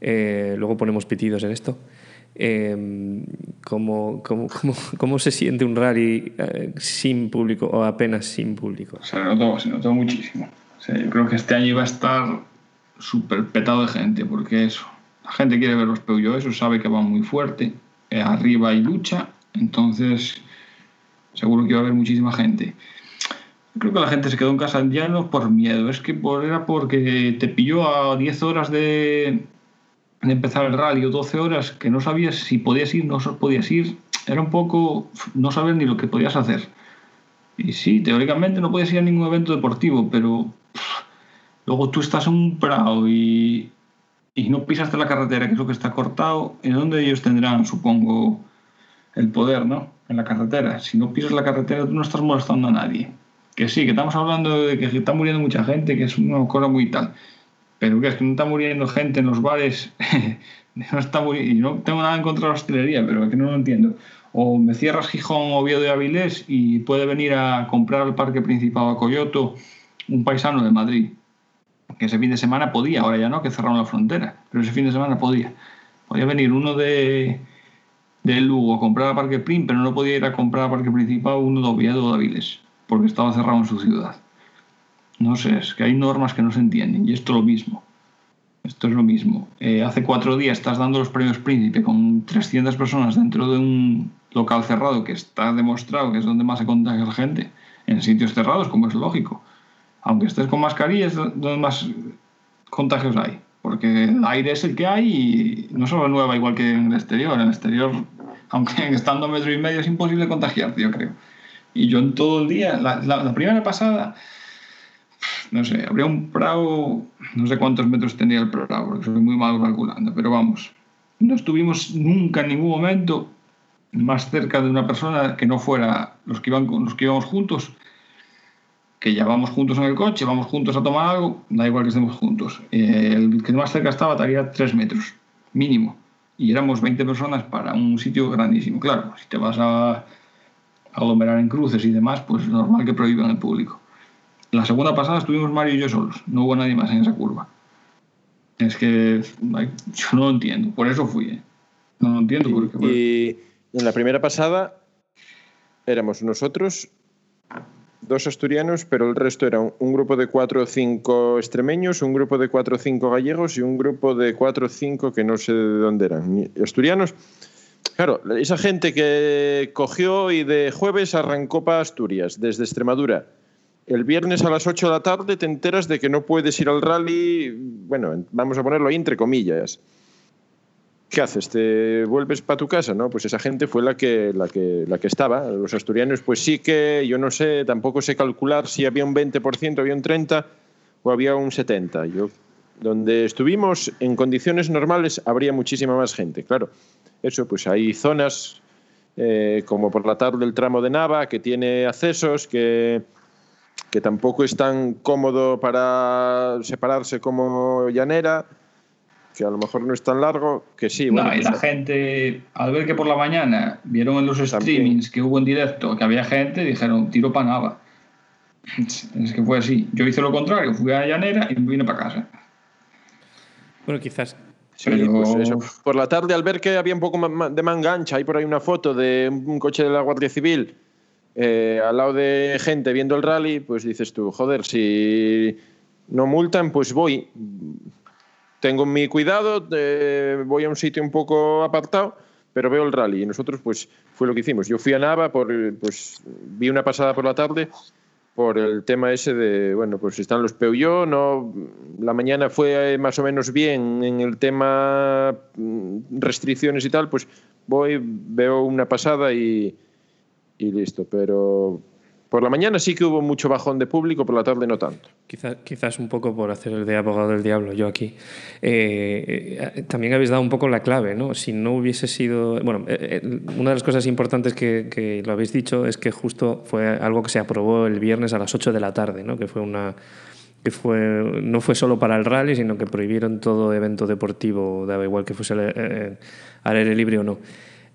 Eh, luego ponemos pitidos en esto. Eh, ¿cómo, cómo, cómo, se siente un rally eh, sin público o apenas sin público? Se notó, se notó muchísimo. Yo creo que este año iba a estar súper petado de gente, porque eso, la gente quiere ver los Peugeot, eso sabe que van muy fuerte, eh, arriba hay lucha, entonces seguro que iba a haber muchísima gente. Creo que la gente se quedó en casa ya no por miedo, es que era porque te pilló a 10 horas de, de empezar el rally o 12 horas que no sabías si podías ir, no podías ir, era un poco no saber ni lo que podías hacer. Y sí, teóricamente no podías ir a ningún evento deportivo, pero pff, luego tú estás en un prado y, y no pisaste la carretera, que es lo que está cortado, ¿en dónde ellos tendrán, supongo, el poder, ¿no? En la carretera. Si no pisas la carretera, tú no estás molestando a nadie. Que sí, que estamos hablando de que está muriendo mucha gente, que es una cosa muy tal pero que es que no está muriendo gente en los bares, no está muriendo, y no tengo nada en contra de la hostelería, pero es que no lo entiendo. O me cierras Gijón, Oviedo y Avilés y puede venir a comprar al parque principal a Coyoto un paisano de Madrid, que ese fin de semana podía, ahora ya no, que cerraron la frontera, pero ese fin de semana podía. Podía venir uno de, de Lugo a comprar al parque Prim, pero no podía ir a comprar al parque principal uno de Oviedo de Avilés, porque estaba cerrado en su ciudad. No sé, es que hay normas que no se entienden y esto es lo mismo. Esto es lo mismo. Eh, hace cuatro días estás dando los premios Príncipe con 300 personas dentro de un local cerrado que está demostrado que es donde más se contagia la gente, en sitios cerrados, como es lógico. Aunque estés con mascarilla, es donde más contagios hay. Porque el aire es el que hay y no se renueva igual que en el exterior. En el exterior, aunque estando a metro y medio, es imposible contagiarte, yo creo. Y yo en todo el día, la primera pasada, no sé, habría un prado, no sé cuántos metros tenía el prado, porque soy muy malo calculando, pero vamos, no estuvimos nunca en ningún momento más cerca de una persona que no fuera los que, iban, los que íbamos juntos, que ya vamos juntos en el coche, vamos juntos a tomar algo, da igual que estemos juntos. El que más cerca estaba estaría 3 metros, mínimo. Y éramos 20 personas para un sitio grandísimo. Claro, si te vas a aglomerar en cruces y demás, pues es normal que prohíban el público. La segunda pasada estuvimos Mario y yo solos, no hubo nadie más en esa curva. Es que yo no lo entiendo, por eso fui. ¿eh? No lo entiendo. Porque, bueno. Y en la primera pasada éramos nosotros, dos asturianos, pero el resto era un, grupo de cuatro o cinco extremeños, un grupo de cuatro o cinco gallegos y un grupo de cuatro o cinco que no sé de dónde eran. Asturianos. Claro, esa gente que cogió y de jueves arrancó para Asturias, desde Extremadura el viernes a las 8 de la tarde te enteras de que no puedes ir al rally, bueno, vamos a ponerlo ahí entre comillas. ¿Qué haces? ¿Te vuelves para tu casa? ¿no? Pues esa gente fue la que, la, que, la que estaba. Los asturianos, pues sí que, yo no sé, tampoco sé calcular si había un 20%, había un 30% o había un 70%. Yo donde estuvimos en condiciones normales habría muchísima más gente, claro. Eso, pues hay zonas eh, como por la tarde el tramo de Nava, que tiene accesos, que, que tampoco es tan cómodo para separarse como llanera, que a lo mejor no es tan largo, que sí. No, bueno, y pues, la gente, al ver que por la mañana vieron en los streamings que hubo en directo que había gente, dijeron, tiro para Nava. Es que fue así. Yo hice lo contrario, fui a Llanera y vine para casa. Bueno, quizás Sí, Pero- pues eso. Por la tarde, al ver que había un poco de mangancha, hay por ahí una foto de un coche de la Guardia Civil eh, al lado de gente viendo el rally, pues dices tú, joder, si no multan, pues voy. Tengo mi cuidado, eh, voy a un sitio un poco apartado, pero veo el rally. Y nosotros, pues, fue lo que hicimos. Yo fui a Nava, por, pues, vi una pasada por la tarde por el tema ese de, bueno, pues están los Peugeot, no, la mañana fue eh, más o menos bien en el tema mm, restricciones y tal, pues voy, veo una pasada y, y listo, pero por la mañana sí que hubo mucho bajón de público, por la tarde no tanto. Quizás, quizás un poco por hacer el de abogado del diablo, yo aquí. Eh, eh, también habéis dado un poco la clave, ¿no? Si no hubiese sido. Bueno, eh, eh, una de las cosas importantes que, que lo habéis dicho es que justo fue algo que se aprobó el viernes a las 8 de la tarde, ¿no? Que fue una. Que fue, no fue solo para el rally, sino que prohibieron todo evento deportivo, daba igual que fuese eh, al aire libre o no.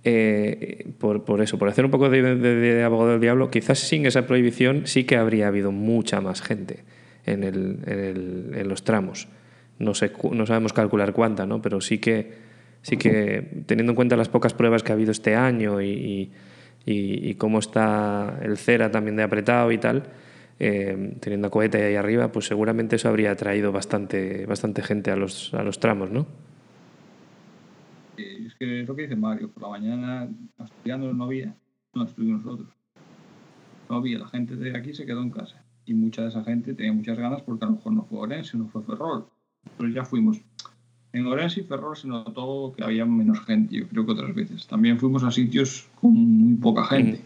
Eh, por, eso, por hacer un poco de, abogado del diablo, quizás sin esa prohibición sí que habría habido mucha más gente en, los tramos. No, sabemos calcular cuánta, ¿no? pero sí que, teniendo en cuenta las pocas pruebas que ha habido este año y, cómo está el cera también de apretado y tal, eh, teniendo a cohete ahí arriba, pues seguramente eso habría traído bastante, bastante gente a los, a los tramos, ¿no? Es que es lo que dice Mario, por la mañana estudiando no había, no estuvimos nosotros. No había, la gente de aquí se quedó en casa. Y mucha de esa gente tenía muchas ganas porque a lo mejor no fue Orense, no fue Ferrol. Pero ya fuimos. En Orense y Ferrol se notó que había menos gente, yo creo que otras veces. También fuimos a sitios con muy poca gente.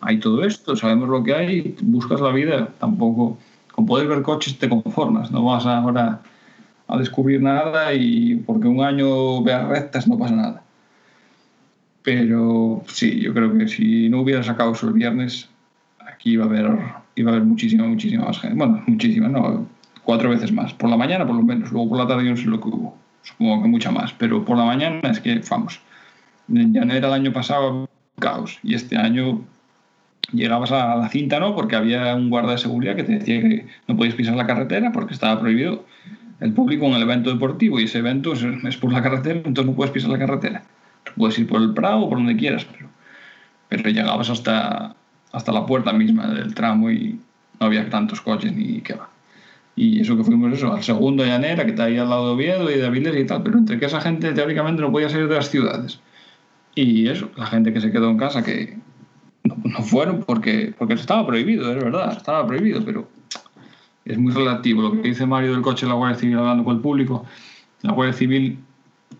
Hay todo esto, sabemos lo que hay, buscas la vida, tampoco. Con poder ver coches te conformas, no vas ahora a descubrir nada y porque un año veas rectas no pasa nada. Pero sí, yo creo que si no hubiera sacado eso el viernes, aquí iba a haber, iba a haber muchísima, muchísima más gente. Bueno, muchísima, no, cuatro veces más. Por la mañana, por lo menos. Luego por la tarde yo no sé lo que hubo. Supongo que mucha más. Pero por la mañana es que, vamos, en Llanera el año pasado caos. Y este año llegabas a la cinta, ¿no? Porque había un guarda de seguridad que te decía que no podías pisar la carretera porque estaba prohibido el público en el evento deportivo y ese evento es, es por la carretera, entonces no puedes pisar la carretera. Puedes ir por el Prado o por donde quieras, pero, pero llegabas hasta, hasta la puerta misma del tramo y no había tantos coches ni qué va. Y eso que fuimos eso, al segundo de Llanera, que está ahí al lado de Oviedo y de Avilés y tal, pero entre que esa gente teóricamente no podía salir de las ciudades. Y eso, la gente que se quedó en casa, que no, no fueron porque, porque estaba prohibido, es verdad, estaba prohibido, pero es muy relativo. Lo que dice Mario del coche de la Guardia Civil hablando con el público, la Guardia Civil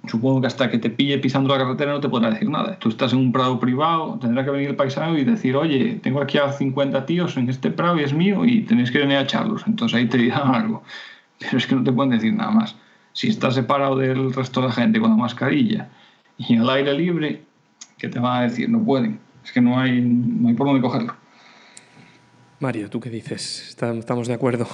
supongo que hasta que te pille pisando la carretera no te podrá decir nada. Tú estás en un prado privado, tendrá que venir el paisano y decir, oye, tengo aquí a 50 tíos en este prado y es mío y tenéis que venir a echarlos. Entonces ahí te dirán algo. Pero es que no te pueden decir nada más. Si estás separado del resto de la gente con la mascarilla y al aire libre, ¿qué te van a decir? No pueden. Es que no hay, no hay por dónde cogerlo. Mario, ¿tú qué dices? ¿Está- ¿Estamos de acuerdo?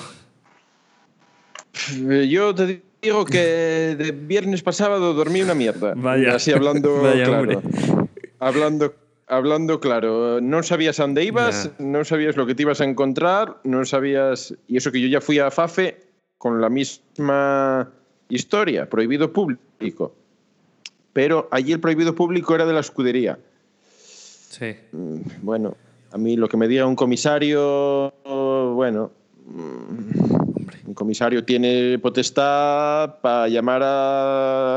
Eh, Yo te digo que de viernes para sábado dormí una mierda. Vaya. Así hablando Vaya, claro. hombre. Hablando, hablando claro. No sabías a dónde ibas, no sabías lo que te ibas a encontrar, no sabías... Y eso que yo ya fui a FAFE con la misma historia, prohibido público. Pero allí el prohibido público era de la escudería. Sí. Mm, Bueno, a mí lo que me diga un comisario, bueno, mm, un comisario tiene potestad para llamar a,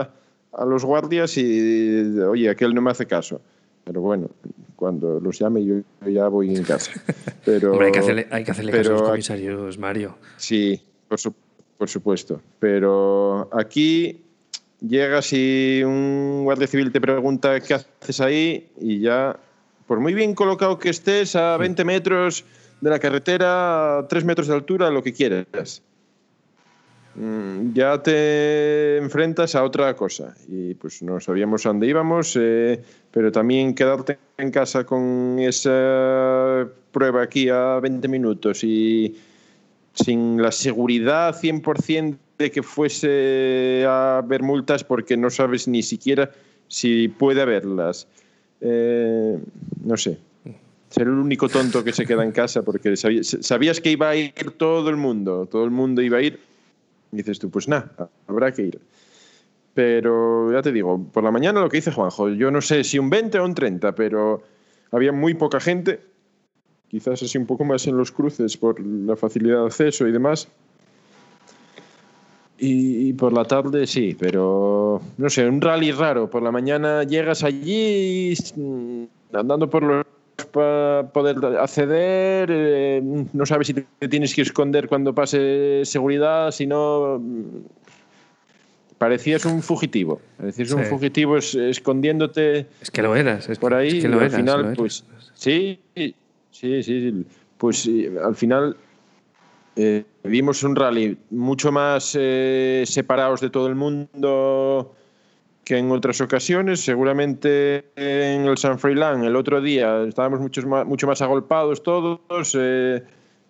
a los guardias y, oye, aquel no me hace caso. Pero bueno, cuando los llame yo, yo ya voy en casa. Pero, Hombre, hay que hacerle, hay que hacerle caso a los pero- comisarios, Mario. Sí, por, su- por supuesto. Pero aquí llegas y un guardia civil te pregunta qué haces ahí y ya, por muy bien colocado que estés, a 20 metros de la carretera, a 3 metros de altura, lo que quieras. mm, ya te enfrentas a otra cosa. Y pues no sabíamos a dónde íbamos, eh, pero también quedarte en casa con esa prueba aquí a 20 minutos y sin la seguridad 100% de que fuese a haber multas porque no sabes ni siquiera si puede haberlas. Eh, no sé, ser el único tonto que se queda en casa porque sabías, que iba a ir todo el mundo, todo el mundo iba a ir. Dices tú, pues nada, habrá que ir. Pero ya te digo, por la mañana lo que dice Juanjo, yo no sé si un 20 o un 30, pero había muy poca gente, quizás así un poco más en los cruces por la facilidad de acceso y demás. Y, por la tarde sí, pero no sé, un rally raro. Por la mañana llegas allí mm, andando por los para poder acceder, eh, no sabes si te tienes que esconder cuando pase seguridad, si no mm, parecías un fugitivo, parecías un fugitivo escondiéndote. Es que lo eras, es por ahí. que lo al final, pues sí, sí, sí, pues al final eh, vimos un rally mucho más eh, separados de todo el mundo que en otras ocasiones. Seguramente en el San Froilán el otro día estábamos mucho más, mucho más agolpados todos eh,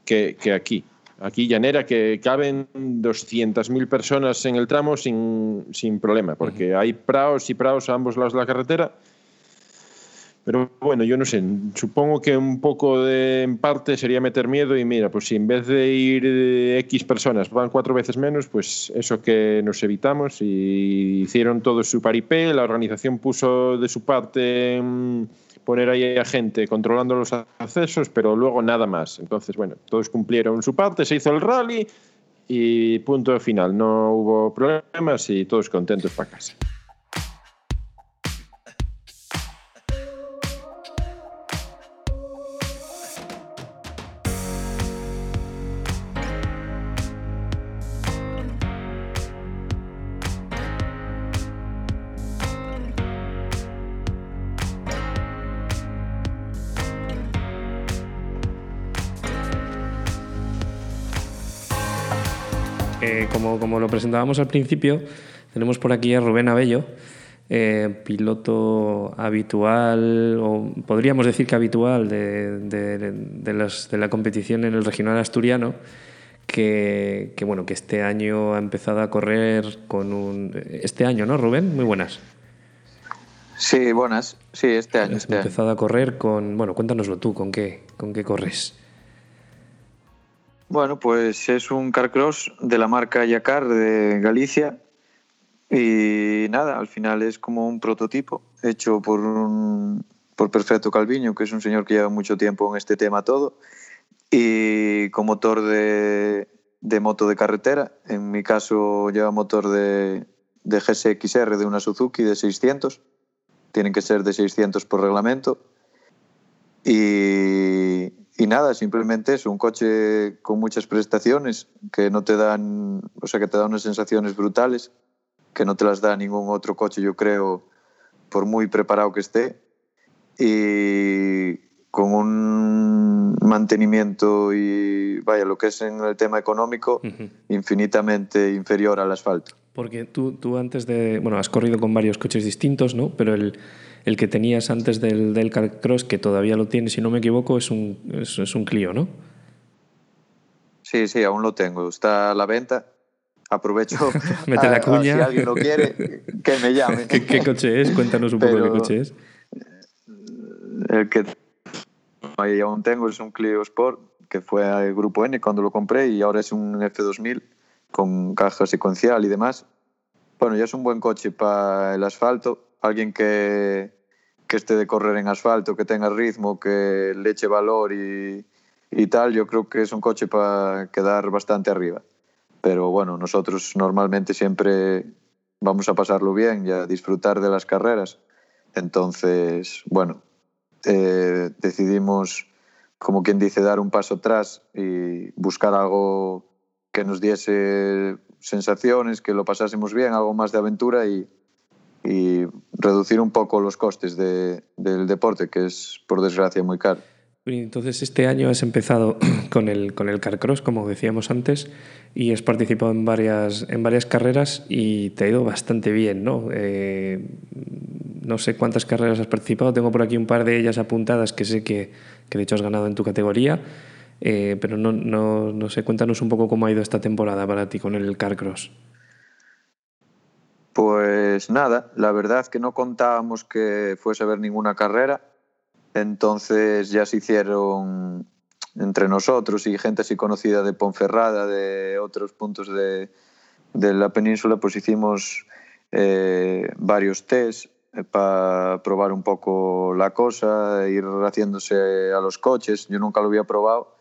que, que, aquí. Aquí llanera que caben 200.000 personas en el tramo sin, sin problema, porque hay praos y praos a ambos lados de la carretera pero bueno, yo no sé, supongo que un poco de en parte sería meter miedo y mira, pues si en vez de ir X personas van cuatro veces menos, pues eso que nos evitamos y hicieron todo su paripé, la organización puso de su parte poner ahí a gente controlando los accesos, pero luego nada más. Entonces, bueno, todos cumplieron su parte, se hizo el rally y punto final, no hubo problemas y todos contentos para casa. Como, lo presentábamos al principio, tenemos por aquí a Rubén Abello, eh, piloto habitual, o podríamos decir que habitual, de, de, la competición en el regional asturiano, que, bueno, que este año ha empezado a correr con un... Este año, ¿no, Rubén? Muy buenas. Sí, buenas. Sí, este año. Has empezado a correr con... Bueno, cuéntanoslo tú, ¿con qué, con qué corres? Bueno, pues es un carcross de la marca Yacar de Galicia y nada, al final es como un prototipo hecho por, un, por Perfecto Calviño, que es un señor que lleva mucho tiempo en este tema todo, y con motor de, de moto de carretera. En mi caso lleva motor de, de GSXR de una Suzuki de 600. Tienen que ser de 600 por reglamento. Y, y nada, simplemente es un coche con muchas prestaciones que no te dan, o sea, que te da unas sensaciones brutales, que no te las da ningún otro coche, yo creo, por muy preparado que esté. Y con un mantenimiento y, vaya, lo que es en el tema económico, infinitamente inferior al asfalto. Porque tú, tú antes de, bueno, has corrido con varios coches distintos, ¿no? Pero el, el que tenías antes del, del Carcross, que todavía lo tienes, si no me equivoco, es un, es, es un Clio, ¿no? Sí, sí, aún lo tengo. Está a la venta. Aprovecho. Mete la cuña. si alguien lo quiere, que me llame. ¿Qué, coche es? Cuéntanos un poco qué coche es. El que aún tengo es un Clio Sport, que fue al Grupo N cuando lo compré, y ahora es un F2000 con caja secuencial y demás. Bueno, ya es un buen coche para el asfalto. Alguien que, que esté de correr en asfalto, que tenga ritmo, que le eche valor y, y tal, yo creo que es un coche para quedar bastante arriba. Pero bueno, nosotros normalmente siempre vamos a pasarlo bien y a disfrutar de las carreras. Entonces, bueno, eh, decidimos, como quien dice, dar un paso atrás y buscar algo que nos diese sensaciones, que lo pasásemos bien, algo más de aventura y, y reducir un poco los costes de, del deporte, que es por desgracia muy caro. Entonces este año has empezado con el, con el Carcross, como decíamos antes. y has participado en varias, en varias carreras y te ha ido bastante bien, ¿no? Eh, no sé cuántas carreras has participado, tengo por aquí un par de ellas apuntadas que sé que, que de hecho has ganado en tu categoría, eh, pero no, no, no, sé, cuéntanos un poco cómo ha ido esta temporada para ti con el Carcross. Pues nada, la verdad que no contábamos que fuese a haber ninguna carrera, entonces ya se hicieron entre nosotros y gente así conocida de Ponferrada, de otros puntos de, de la península, pues hicimos eh, varios test eh, para probar un poco la cosa, ir haciéndose a los coches. Yo nunca lo había probado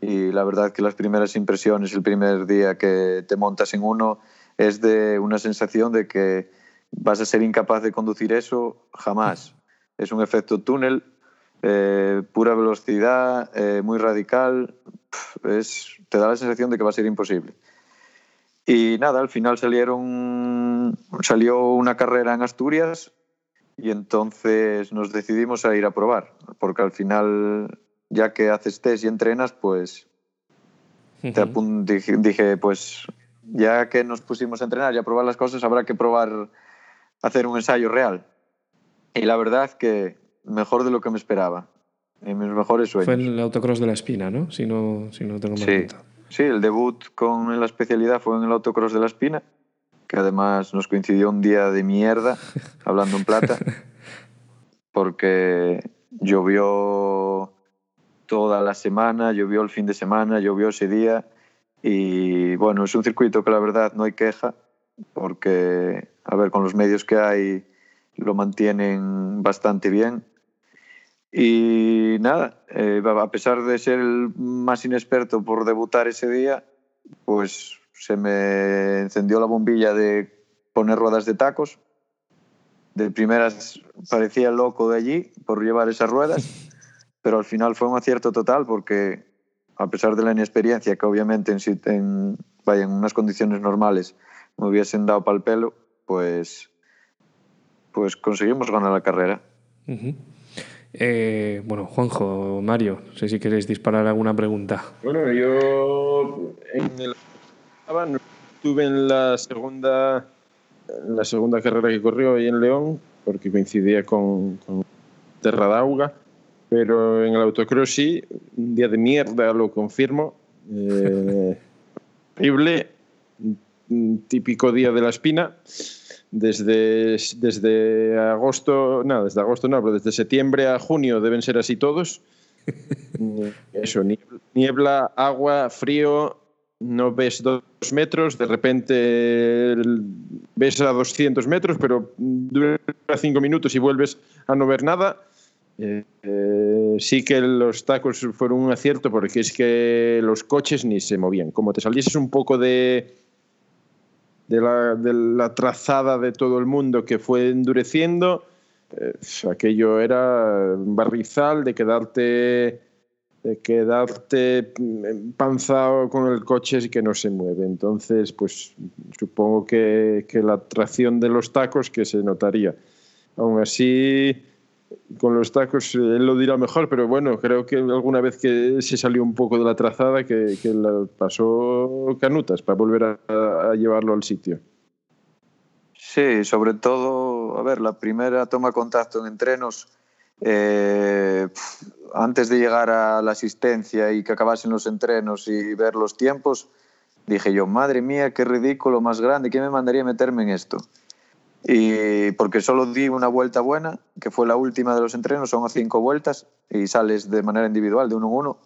y la verdad que las primeras impresiones, el primer día que te montas en uno, es de una sensación de que vas a ser incapaz de conducir eso jamás. Es un efecto túnel eh, pura velocidad, eh, muy radical, es, te da la sensación de que va a ser imposible. Y nada, al final salieron, salió una carrera en Asturias y entonces nos decidimos a ir a probar, porque al final, ya que haces test y entrenas, pues te dije, dije, pues ya que nos pusimos a entrenar y a probar las cosas, habrá que probar hacer un ensayo real. Y la verdad que mejor de lo que me esperaba. En mis mejores sueños. Fue en el autocross de la Espina, ¿no? Si no, si no tengo mal sí. sí, el debut con la especialidad fue en el autocross de la Espina, que además nos coincidió un día de mierda, hablando en plata, porque llovió toda la semana, llovió el fin de semana, llovió ese día. Y bueno, es un circuito que la verdad no hay queja, porque, a ver, con los medios que hay lo mantienen bastante bien y nada, eh, a pesar de ser el más inexperto por debutar ese día, pues se me encendió la bombilla de poner ruedas de tacos. De primeras parecía loco de allí por llevar esas ruedas, pero al final fue un acierto total porque a pesar de la inexperiencia que obviamente en, en, vaya, en unas condiciones normales me hubiesen dado para el pelo, pues, pues conseguimos ganar la carrera. Uh -huh. Eh, bueno, Juanjo, Mario, no sé si queréis disparar alguna pregunta. Bueno, yo en el estuve en la segunda en la segunda carrera que corrió ahí en León, porque coincidía con, con Terra d'Auga, pero en el autocross sí, un día de mierda, lo confirmo. Eh, horrible, típico día de la espina desde, desde agosto, no, desde agosto no, pero desde septiembre a junio deben ser así todos. Eso, niebla, agua, frío, no ves dos metros, de repente ves a 200 metros, pero dura cinco minutos y vuelves a no ver nada. Eh, eh, sí que los tacos fueron un acierto porque es que los coches ni se movían. Como te salieses un poco de, la, trazada de todo el mundo que fue endureciendo, eh, aquello era un barrizal de quedarte de quedarte empanzado con el coche y que no se mueve. Entonces, pues supongo que, que la tracción de los tacos que se notaría. Aún así, con los tacos él lo dirá mejor, pero bueno, creo que alguna vez que se salió un poco de la trazada que, la pasó canutas para volver a, a, llevarlo al sitio. Sí, sobre todo, a ver, la primera toma contacto en entrenos, eh, antes de llegar a la asistencia y que acabasen los entrenos y ver los tiempos, dije yo, madre mía, qué ridículo más grande, ¿quién me mandaría meterme en esto? Y porque solo di una vuelta buena, que fue la última de los entrenos, son cinco vueltas y sales de manera individual, de uno en uno.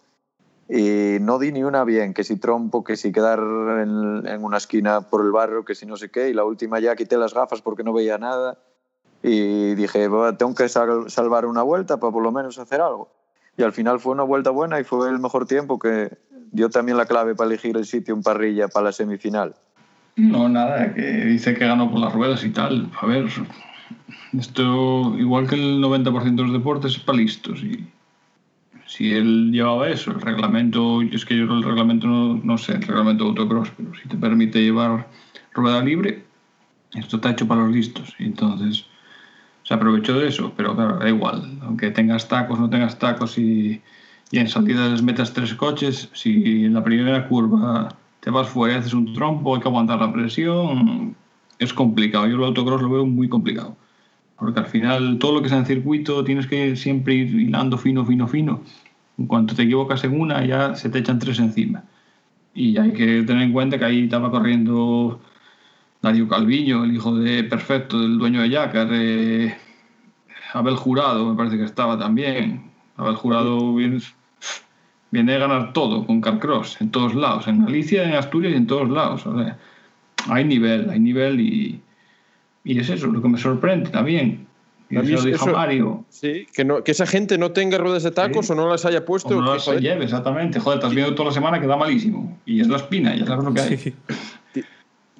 Y no di ni una bien, que si trompo, que si quedar en, una esquina por el barro, que si no sé qué. Y la última ya quité las gafas porque no veía nada. Y dije, tengo que sal salvar una vuelta para por lo menos hacer algo. Y al final fue una vuelta buena y fue el mejor tiempo que dio también la clave para elegir el sitio en parrilla para la semifinal. No, nada, que dice que ganó por las ruedas y tal. A ver, esto, igual que el 90% de los deportes, es para listos. Y si él llevaba eso, el reglamento, es que yo el reglamento no, no sé, el reglamento de autocross, pero si te permite llevar rueda libre, esto está hecho para los listos. Entonces se aprovechó de eso, pero claro, da igual. Aunque tengas tacos, no tengas tacos y, y en salidas metas tres coches, si en la primera curva te vas fuera y haces un trompo, hay que aguantar la presión. Es complicado. Yo el autocross lo veo muy complicado. Porque al final todo lo que sea en circuito tienes que siempre ir hilando fino, fino, fino. En cuanto te equivocas en una, ya se te echan tres encima. Y hay que tener en cuenta que ahí estaba corriendo Darío Calviño, el hijo de Perfecto, del dueño de Yacar, eh, Abel Jurado, me parece que estaba también. Abel Jurado viene, viene a ganar todo con Carcross, en todos lados, en Galicia, en Asturias y en todos lados. O sea, hay nivel, hay nivel y, y es eso lo que me sorprende también. Y eso lo dijo eso- Mario. Sí, que, no, que esa gente no tenga ruedas de tacos Sí. o no las haya puesto. O no que, las joder, lleve, exactamente. Joder, estás viendo toda la semana que da malísimo. Y es la espina, ya sabes lo que hay. Sí.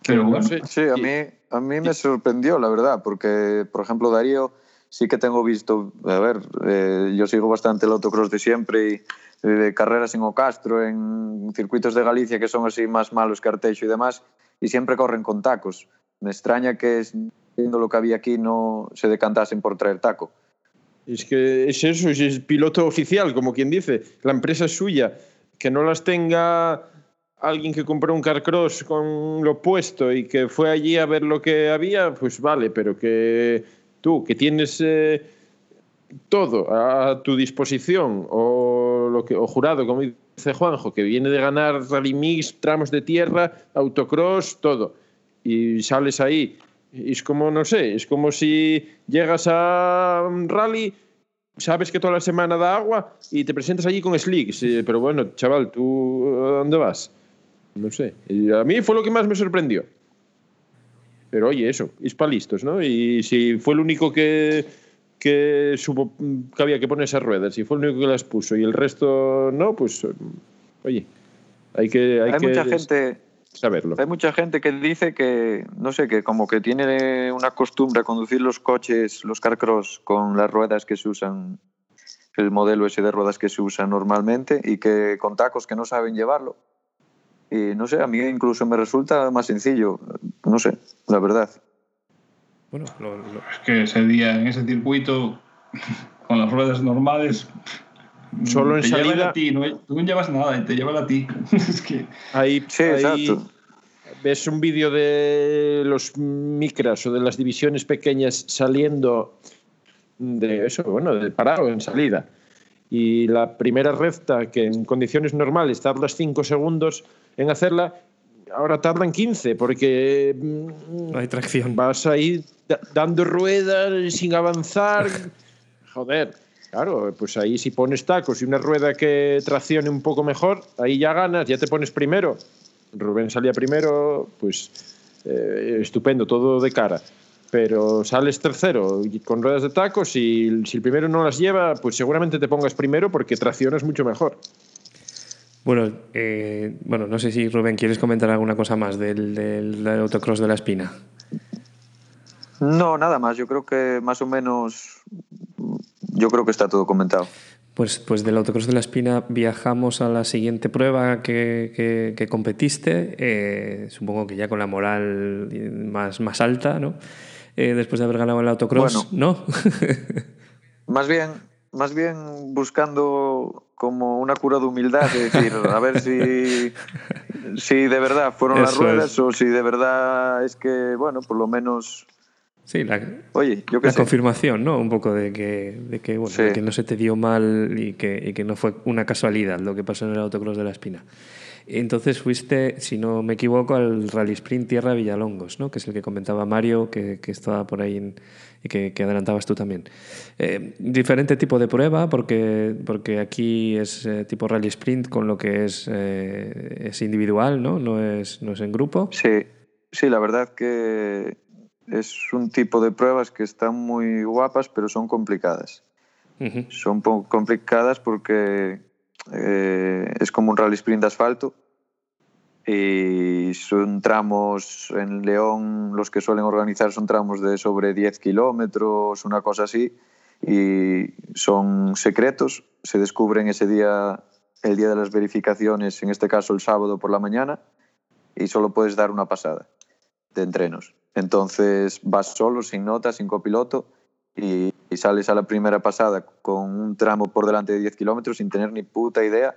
Pero no bueno. Sí, a mí, a mí me sorprendió, la verdad, porque, por ejemplo, Darío sí que tengo visto, a ver, eh, yo sigo bastante el autocross de siempre y de carreras en Ocastro, en circuitos de Galicia que son así más malos que Arteixo y demás, y siempre corren con tacos. Me extraña que, viendo lo que había aquí, no se decantasen por traer taco. Es que es eso, es el piloto oficial, como quien dice. La empresa es suya. Que no las tenga alguien que compró un carcross con lo puesto y que fue allí a ver lo que había, pues vale, pero que tú, que tienes eh, todo a tu disposición, o, lo que, o jurado, como dice Juanjo, que viene de ganar rally mix, tramos de tierra, autocross, todo, y sales ahí es como, no sé, es como si llegas a un rally, sabes que toda la semana da agua y te presentas allí con slicks. Pero bueno, chaval, ¿tú dónde vas? No sé. A mí fue lo que más me sorprendió. Pero oye, eso, es para listos, ¿no? Y si fue el único que, que supo que había que poner esas ruedas, si fue el único que las puso y el resto no, pues oye, hay que, hay Hay, que mucha gente, saberlo. hay mucha gente que dice que, no sé, que como que tiene una costumbre a conducir los coches, los carcross, con las ruedas que se usan, el modelo ese de ruedas que se usa normalmente, y que con tacos que no saben llevarlo. Y no sé, a mí incluso me resulta más sencillo, no sé, la verdad. Bueno, lo- lo- es que ese día en ese circuito, con las ruedas normales, Solo en te lleva salida- a ti, no, tú no llevas nada y te lleva a ti. es que Ahí, Sí, ahí exacto. ves un vídeo de los micras o de las divisiones pequeñas saliendo de eso, bueno, del parado en salida. Y la primera recta, que en condiciones normales tardas 5 segundos en hacerla, ahora tardan 15, porque mm, no hay tracción. vas ahí da- dando ruedas sin avanzar. Joder, claro, pues ahí si pones tacos y una rueda que traccione un poco mejor, ahí ya ganas, ya te pones primero. Rubén salía primero, pues eh, estupendo, todo de cara. Pero sales tercero con ruedas de tacos y si el primero no las lleva, pues seguramente te pongas primero porque traccionas mucho mejor. Bueno, eh, bueno, no sé si Rubén, ¿quieres comentar alguna cosa más del, del- del autocross de la espina? No, nada más, yo creo que más o menos, yo creo que está todo comentado. Pues, pues del autocross de la espina viajamos a la siguiente prueba que, que- que competiste, eh, supongo que ya con la moral más, más alta, ¿no? Eh, después de haber ganado el autocross, ¿no? Más bien, más bien buscando como una cura de humildad, de decir, a ver si, si de verdad fueron las ruedas es. o si de verdad es que, bueno, por lo menos, sí, la, oye, yo la sé. confirmación, ¿no? Un poco de que, de que, bueno, Sí. de que no se te dio mal y que, y que no fue una casualidad lo que pasó en el autocross de la espina. Entonces fuiste, si no me equivoco, al Rally Sprint Tierra Villalongos, ¿no? que es el que comentaba Mario, que, que estaba por ahí en- y que, que adelantabas tú también. Eh, diferente tipo de prueba, porque, porque aquí es eh, tipo Rally Sprint, con lo que es, eh, es individual, ¿no? No es, no es en grupo. Sí, sí, la verdad que es un tipo de pruebas que están muy guapas, pero son complicadas. Son complicadas porque es como un rally sprint de asfalto y son tramos en León, los que suelen organizar son tramos de sobre 10 kilómetros, una cosa así, y son secretos, se descubren ese día, el día de las verificaciones, en este caso el sábado por la mañana, y solo puedes dar una pasada de entrenos. Entonces vas solo, sin nota, sin copiloto, y, y sales a la primera pasada con un tramo por delante de 10 kilómetros sin tener ni puta idea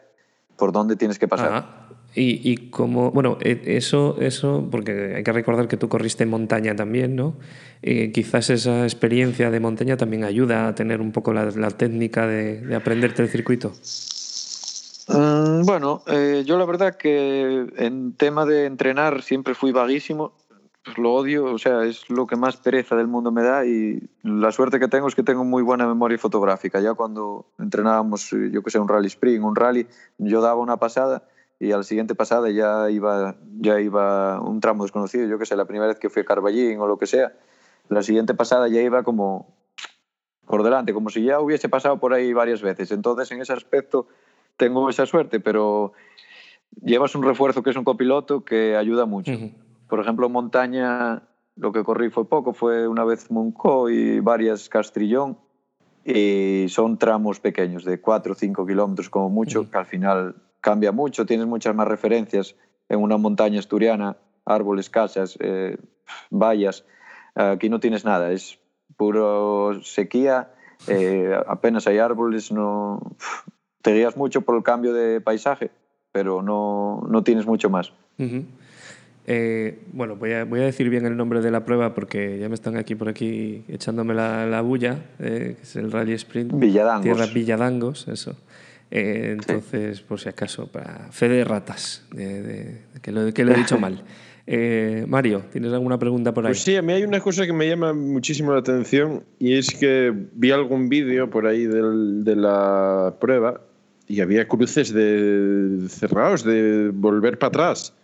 por dónde tienes que pasar. Ajá. Y, y como, bueno, e- eso, eso, porque hay que recordar que tú corriste en montaña también, ¿no? Eh, quizás esa experiencia de montaña también ayuda a tener un poco la, la técnica de, de aprenderte el circuito. Mm, bueno, eh, yo la verdad que en tema de entrenar siempre fui vaguísimo. Pues lo odio, o sea, es lo que más pereza del mundo me da y la suerte que tengo es que tengo muy buena memoria fotográfica. Ya cuando entrenábamos, eh, yo que sé, un rally sprint, un rally, yo daba una pasada y a la siguiente pasada ya iba, ya iba un tramo desconocido. Yo que sé, la primera vez que fui a Carballín o lo que sea, la siguiente pasada ya iba como por delante, como si ya hubiese pasado por ahí varias veces. Entonces, en ese aspecto, tengo esa suerte, pero llevas un refuerzo que es un copiloto que ayuda mucho. Por ejemplo, montaña, lo que corrí fue poco, fue una vez Muncó y varias Castrillón, y son tramos pequeños, de 4 o 5 kilómetros como mucho, que al final cambia mucho, tienes muchas más referencias en una montaña asturiana, árboles, casas, eh, vallas. Aquí no tienes nada, es puro sequía, eh, apenas hay árboles, no te guías mucho por el cambio de paisaje, pero no, no tienes mucho más. Ujú. Eh, bueno, voy a, voy a decir bien el nombre de la prueba porque ya me están aquí por aquí echándome la, la bulla, eh, que es el Rally Sprint. Villadangos. Tierra Villadangos, eso. Eh, entonces, por si acaso, para fe de ratas, de- de- que, lo, que lo he dicho mal. Eh, Mario, ¿tienes alguna pregunta por ahí? Pues sí, a mí hay una cosa que me llama muchísimo la atención y es que vi algún vídeo por ahí del- de la prueba y había cruces de cerrados, de volver para atrás,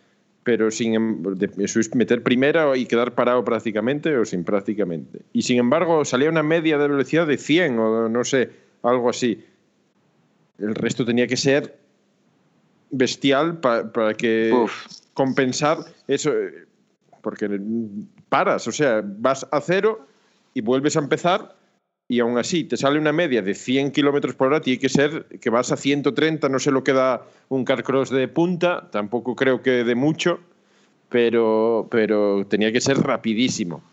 pero sin em- eso es meter primera y quedar parado prácticamente o sin prácticamente. Y sin embargo salía una media de velocidad de 100 o no sé, algo así. El resto tenía que ser bestial pa- para que Uf. compensar eso, eh, porque paras, o sea, vas a cero y vuelves a empezar y aún así te sale una media de 100 kilómetros por hora, tiene que ser que vas a 130, no sé lo que da un carcross de punta, tampoco creo que de mucho, pero, pero tenía que ser rapidísimo.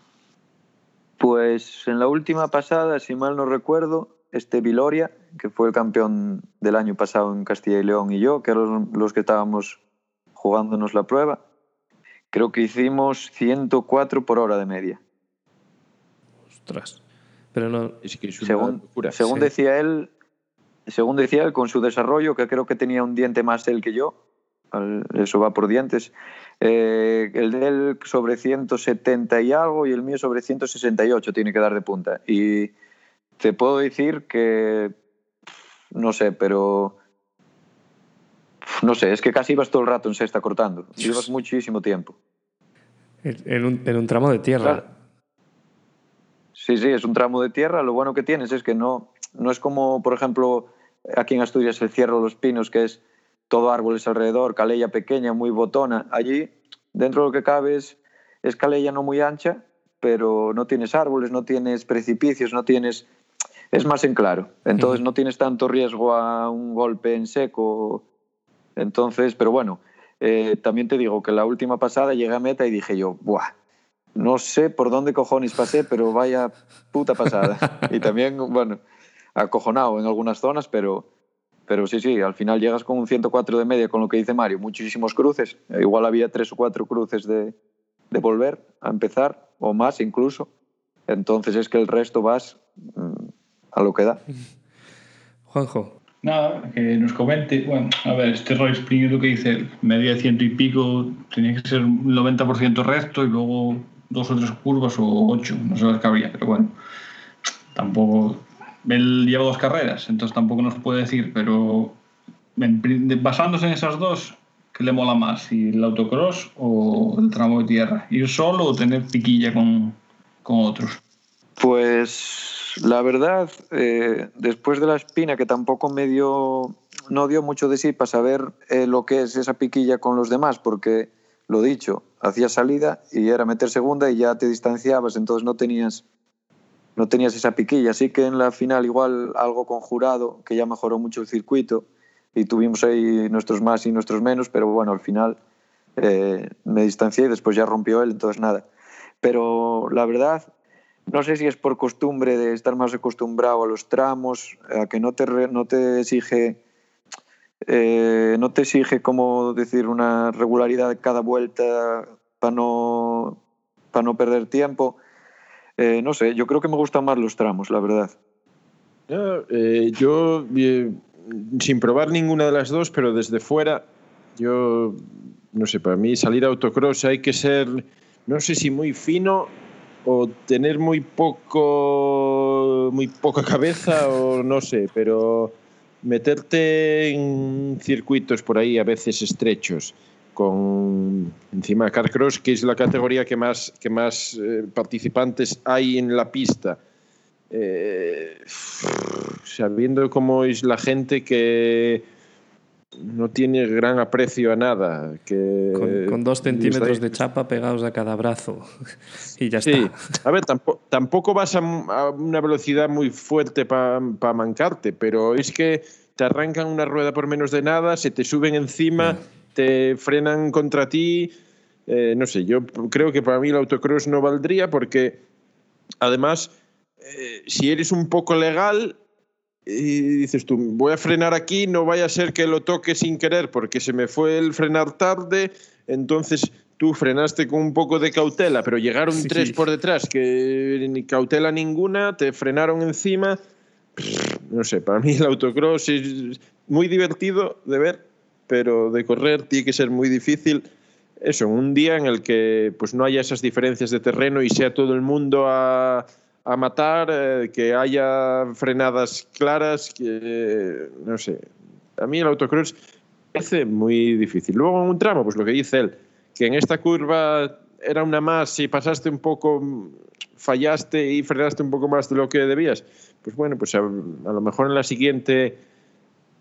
Pues en la última pasada, si mal no recuerdo, este Viloria, que fue el campeón del año pasado en Castilla y León y yo, que eran los que estábamos jugándonos la prueba, creo que hicimos 104 por hora de media. Ostras. Pero no. Es que es una Según, locura. según sí. decía él, según decía él, con su desarrollo, que creo que tenía un diente más él que yo, eso va por dientes, eh, el de él sobre 170 y algo y el mío sobre 168 tiene que dar de punta. Y te puedo decir que, no sé, pero... No sé, es que casi ibas todo el rato en sexta cortando. Ibas muchísimo tiempo. En en un, en un tramo de tierra. Claro. Sí, sí, es un tramo de tierra. Lo bueno que tienes es que no, no es como, por ejemplo, aquí en Asturias el Cierro de los Pinos, que es todo árboles alrededor, calella pequeña, muy botona. Allí, dentro de lo que cabe, es, es calella no muy ancha, pero no tienes árboles, no tienes precipicios, no tienes... Es más en claro. Entonces no tienes tanto riesgo a un golpe en seco. Entonces, pero bueno, eh, también te digo que la última pasada llegué a meta y dije yo, ¡buah! No sé por dónde cojones pasé, pero vaya puta pasada. y también, bueno, acojonado en algunas zonas, pero, pero sí, sí, al final llegas con un 104 de media, con lo que dice Mario, muchísimos cruces. Eh, Igual había tres o cuatro cruces de, de volver a empezar, o más incluso. Entonces es que el resto vas mm, a lo que da. Juanjo. Nada, que nos comente. Bueno, a ver, este Roy Spring es lo que dice. Media de ciento y pico, tenía que ser un 90% recto y luego dos o tres curvas o ocho, no sé las que habría, pero bueno. Tampoco. Él lleva dos carreras, entonces tampoco nos puede decir, pero basándose en esas dos, ¿qué le mola más? ¿Si el autocross o el tramo de tierra? ¿Ir solo o tener piquilla con, con otros? Pues la verdad, eh, después de la espina, que tampoco me dio, no dio mucho de sí para saber eh, lo que es esa piquilla con los demás, porque lo dicho, hacías salida y era meter segunda y ya te distanciabas, entonces no tenías, no tenías esa piquilla. Así que en la final igual algo conjurado, que ya mejoró mucho el circuito y tuvimos ahí nuestros más y nuestros menos, pero bueno, al final eh, me distancié y después ya rompió él, entonces nada. Pero la verdad, no sé si es por costumbre de estar más acostumbrado a los tramos, a que no te, no te exige eh, no te exige como decir una regularidad cada vuelta para no, para no perder tiempo. Eh, no sé, yo creo que me gustan más los tramos, la verdad. No, eh, yo, sin probar ninguna de las dos, pero desde fuera, yo, no sé, para mí salir a autocross hay que ser, no sé si muy fino o tener muy poco, muy poca cabeza o no sé, pero meterte en circuitos por ahí a veces estrechos con encima Carcross, que es la categoría que más, que más eh, participantes hay en la pista. Eh, sabiendo cómo es la gente que no tiene gran aprecio a nada. Que, Con, con dos centímetros de chapa pegados a cada brazo y ya Sí, está. a ver, tampoco, tampoco vas a, a una velocidad muy fuerte para mancarte, pero es que te arrancan una rueda por menos de nada, se te suben encima, te frenan contra ti. eh, no sé, yo creo que para mí el autocross no valdría porque además, eh, si eres un poco legal y dices tú, voy a frenar aquí, no vaya a ser que lo toque sin querer porque se me fue el frenar tarde, entonces tú frenaste con un poco de cautela, pero llegaron Sí. tres por detrás que ni cautela ninguna, te frenaron encima. No sé, para mí el autocross es muy divertido de ver, pero de correr tiene que ser muy difícil. Eso, un día en el que pues no haya esas diferencias de terreno y sea todo el mundo a, a matar, eh, que haya frenadas claras, que no sé. A mí el autocross parece muy difícil. Luego en un tramo, pues lo que dice él, que en esta curva era una más y pasaste un poco, fallaste y frenaste un poco más de lo que debías. Pues bueno, pues a, a lo mejor en la siguiente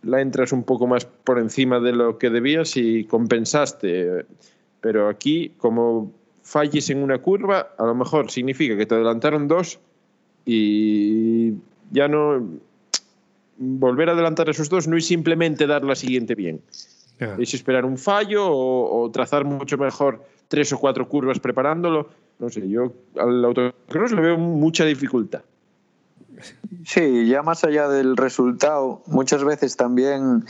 la entras un poco más por encima de lo que debías y compensaste. Pero aquí, como falles en una curva, a lo mejor significa que te adelantaron dos y ya no volver a adelantar esos dos no es simplemente dar la siguiente bien. Ya. Es esperar un fallo o, o trazar mucho mejor tres o cuatro curvas preparándolo. No sé, yo al autocross le veo mucha dificultad. Sí, ya más allá del resultado, muchas veces también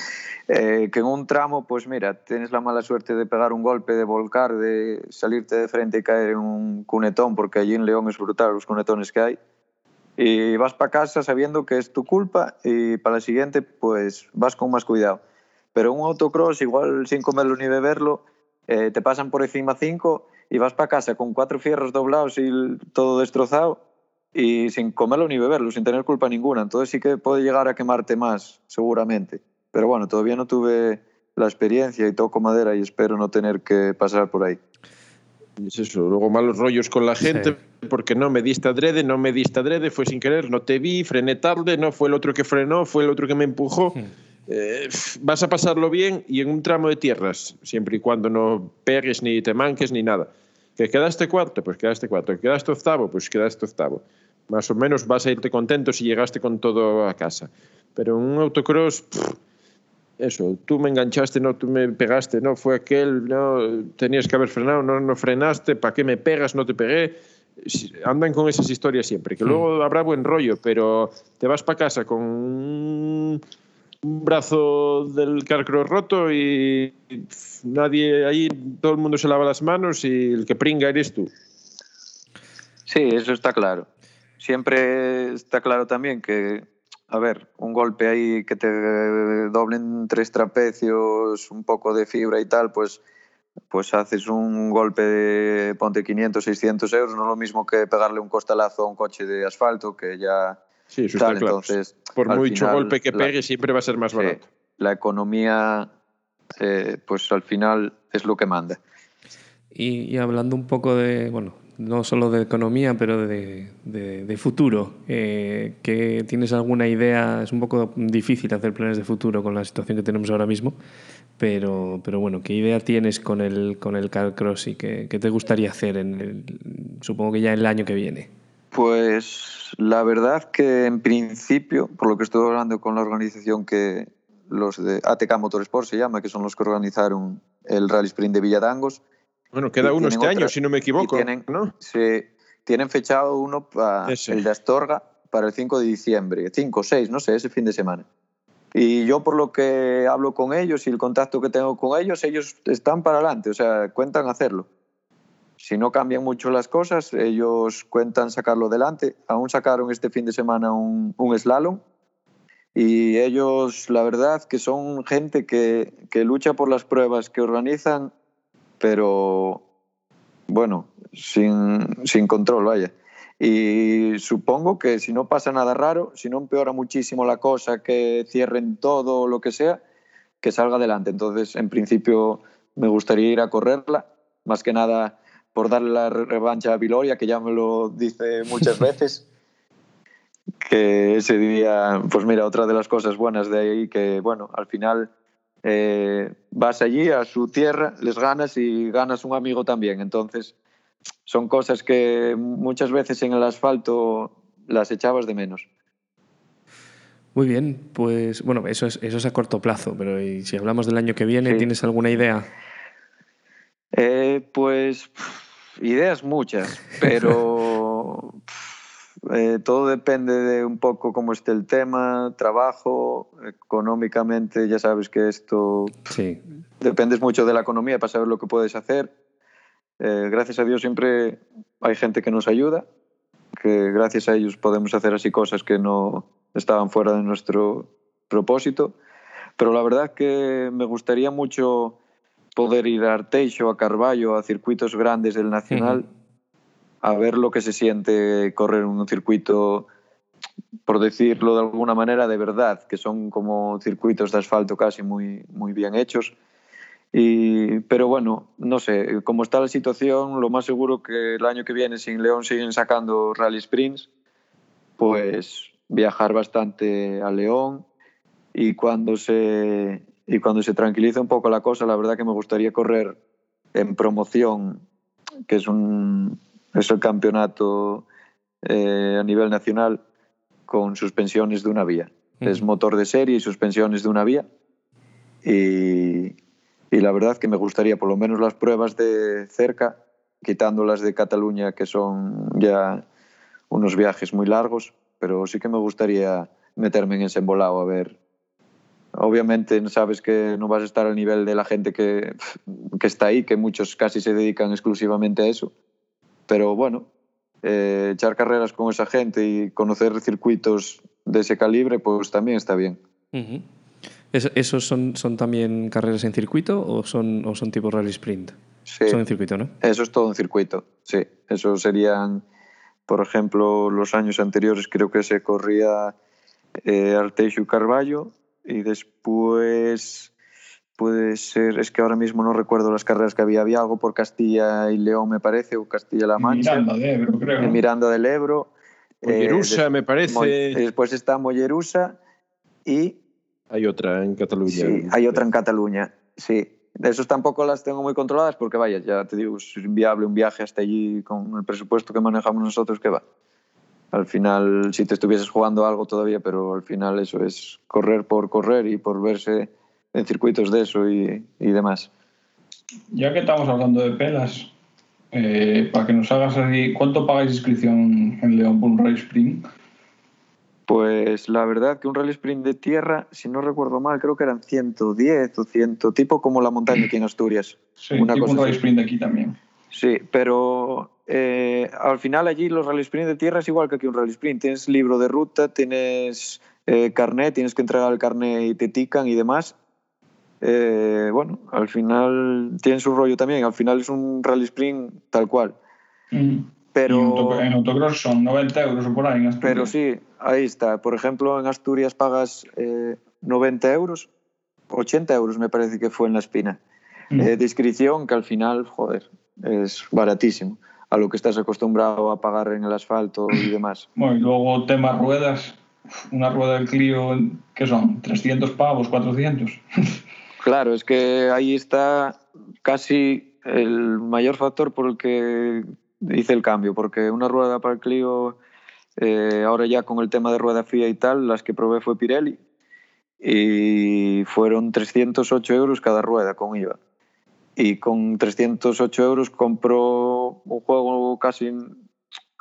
eh, que en un tramo, pues mira, tienes la mala suerte de pegar un golpe, de volcar, de salirte de frente y caer en un cunetón, porque allí en León es brutal los cunetones que hay. Y vas para casa sabiendo que es tu culpa y para la siguiente, pues vas con más cuidado. Pero un autocross, igual sin comerlo ni beberlo, eh, te pasan por encima cinco y vas para casa con cuatro fierros doblados y todo destrozado y sin comerlo ni beberlo, sin tener culpa ninguna. Entonces sí que puede llegar a quemarte más, seguramente. Pero bueno, todavía no tuve la experiencia y toco madera y espero no tener que pasar por ahí. Es eso, luego malos rollos con la gente, porque no me diste adrede, no me diste adrede, fue sin querer, no te vi, frené tarde, no fue el otro que frenó, fue el otro que me empujó. Eh, vas a pasarlo bien y en un tramo de tierras, siempre y cuando no pegues ni te manques ni nada. Que quedaste cuarto, pues quedaste cuarto. Que quedaste octavo, pues quedaste octavo. Más o menos vas a irte contento si llegaste con todo a casa. Pero en un autocross, pff, eso, tú me enganchaste, no, tú me pegaste, no, fue aquel, no, tenías que haber frenado, no, no frenaste, ¿para qué me pegas? No te pegué. Andan con esas historias siempre, que luego habrá buen rollo, pero te vas para casa con un, brazo del carcro roto y nadie ahí, todo el mundo se lava las manos y el que pringa eres tú. Sí, eso está claro. Siempre está claro también que, a ver, un golpe ahí que te doblen tres trapecios, un poco de fibra y tal, pues, pues haces un golpe de, ponte 500, 600 euros, no es lo mismo que pegarle un costalazo a un coche de asfalto, que ya Sí, eso tal, está claro. entonces... Por mucho final, golpe que la- pegue, siempre va a ser más Sí, barato. la economía, eh, pues al final es lo que manda. Y, y hablando un poco de, bueno, no solo de economía, pero de, de- de futuro, eh, que ¿tienes alguna idea? Es un poco difícil hacer planes de futuro con la situación que tenemos ahora mismo, pero, pero bueno, ¿qué idea tienes con el, con el Carcross y qué, qué te gustaría hacer, en el, supongo que ya el año que viene? Pues la verdad que en principio, por lo que estuve hablando con la organización que los de ATK Motorsport se llama, que son los que organizaron el Rally Sprint de Villadangos, Bueno, queda uno este otra- año, si no me equivoco, y tienen- ¿no? se tienen fechado uno para el de Astorga para el 5 de diciembre, 5 o 6, no sé, ese fin de semana. Y yo por lo que hablo con ellos y el contacto que tengo con ellos, ellos están para adelante, o sea, cuentan hacerlo. Si no cambian mucho las cosas, ellos cuentan sacarlo adelante. Aún sacaron este fin de semana un, un slalom y ellos, la verdad, que son gente que, que lucha por las pruebas que organizan, pero bueno, sin, sin control, vaya. Y supongo que si no pasa nada raro, si no empeora muchísimo la cosa, que cierren todo o lo que sea, que salga adelante. Entonces, en principio, me gustaría ir a correrla, más que nada por darle la revancha a Viloria, que ya me lo dice muchas veces que ese día, pues mira, otra de las cosas buenas de ahí, que bueno, al final eh, vas allí a su tierra, les ganas y ganas un amigo también. Entonces, son cosas que muchas veces en el asfalto las echabas de menos. Muy bien, pues bueno, eso es, eso es a corto plazo, pero ¿y si hablamos del año que viene, Sí. ¿tienes alguna idea? Eh, pues ideas muchas, pero eh, todo depende de un poco cómo esté el tema, trabajo, económicamente, ya sabes que esto Sí, dependes mucho de la economía para saber lo que puedes hacer. Eh, gracias a Dios siempre hay gente que nos ayuda, que gracias a ellos podemos hacer así cosas que no estaban fuera de nuestro propósito. Pero la verdad que me gustaría mucho poder ir a Arteixo, a Carballo, a circuitos grandes del Nacional, a ver lo que se siente correr un circuito, por decirlo de alguna manera, de verdad, que son como circuitos de asfalto casi muy, muy bien hechos. Y, pero bueno, no sé, como está la situación, lo más seguro que el año que viene, si en León siguen sacando Rally Sprints, pues viajar bastante a León y cuando se y cuando se tranquilice un poco la cosa, la verdad que me gustaría correr en promoción, que es un es el campeonato eh, a nivel nacional con suspensiones de una vía. Es Ujú. motor de serie y suspensiones de una vía. Y, y la verdad que me gustaría por lo menos las pruebas de cerca, quitando las de Cataluña, que son ya unos viajes muy largos, pero sí que me gustaría meterme en ese embolado a ver. Obviamente sabes que no vas a estar al nivel de la gente que, que está ahí, que muchos casi se dedican exclusivamente a eso. Pero bueno, eh, echar carreras con esa gente y conocer circuitos de ese calibre, pues también está bien. ¿Es- ¿Esos son, son también carreras en circuito o son, o son tipo rally sprint? Sí. Son en circuito, ¿no? Eso es todo en circuito, sí. Eso serían, por ejemplo, los años anteriores creo que se corría eh, Arteixo y Carballo y después puede ser, es que ahora mismo no recuerdo las carreras que había, había algo por Castilla y León me parece, o Castilla-La Mancha, Miranda de Ebro, creo. Miranda del Ebro. eh, Mollerusa, des- me parece. Después está Mollerusa y Hay otra en Cataluña. Sí, hay otra en Cataluña, sí. De esos tampoco las tengo muy controladas porque, vaya, ya te digo, es inviable un viaje hasta allí con el presupuesto que manejamos nosotros, que va. Al final, si te estuvieses jugando algo todavía, pero al final eso es correr por correr y por verse en circuitos de eso y, y demás. Ya que estamos hablando de pelas, eh, para que nos hagas así, ¿cuánto pagáis inscripción en León por un Rally Sprint? Pues la verdad que un rally sprint de tierra, si no recuerdo mal, creo que eran 110 o 100, tipo como la montaña aquí en Asturias. Sí, Una tipo un cosa Rally. Sprint de aquí también. Sí, pero eh, al final allí los rally sprint de tierra es igual que aquí un rally sprint. Tienes libro de ruta, tienes eh, carnet, tienes que entregar el carnet y te tican y demás. Eh, bueno, al final tiene su rollo también. Al final es un rally sprint tal cual. Mm. Pero, auto- en autocross son 90 euros o por ahí en Asturias. pero sí, ahí está. Por ejemplo, en Asturias pagas eh, 90 euros, 80 euros me parece que fue en la espina. Mm. eh, de inscripción que al final, joder, es baratísimo a lo que estás acostumbrado a pagar en el asfalto y demás. Bueno, y luego tema ruedas, una rueda del Clio, ¿qué son? ¿300 pavos, 400? Claro, es que ahí está casi el mayor factor por el que hice el cambio, porque una rueda para el Clio, eh, ahora ya con el tema de rueda FIA y tal, las que probé fue Pirelli y fueron 308 euros cada rueda con IVA. Y con 308 euros compró un juego casi...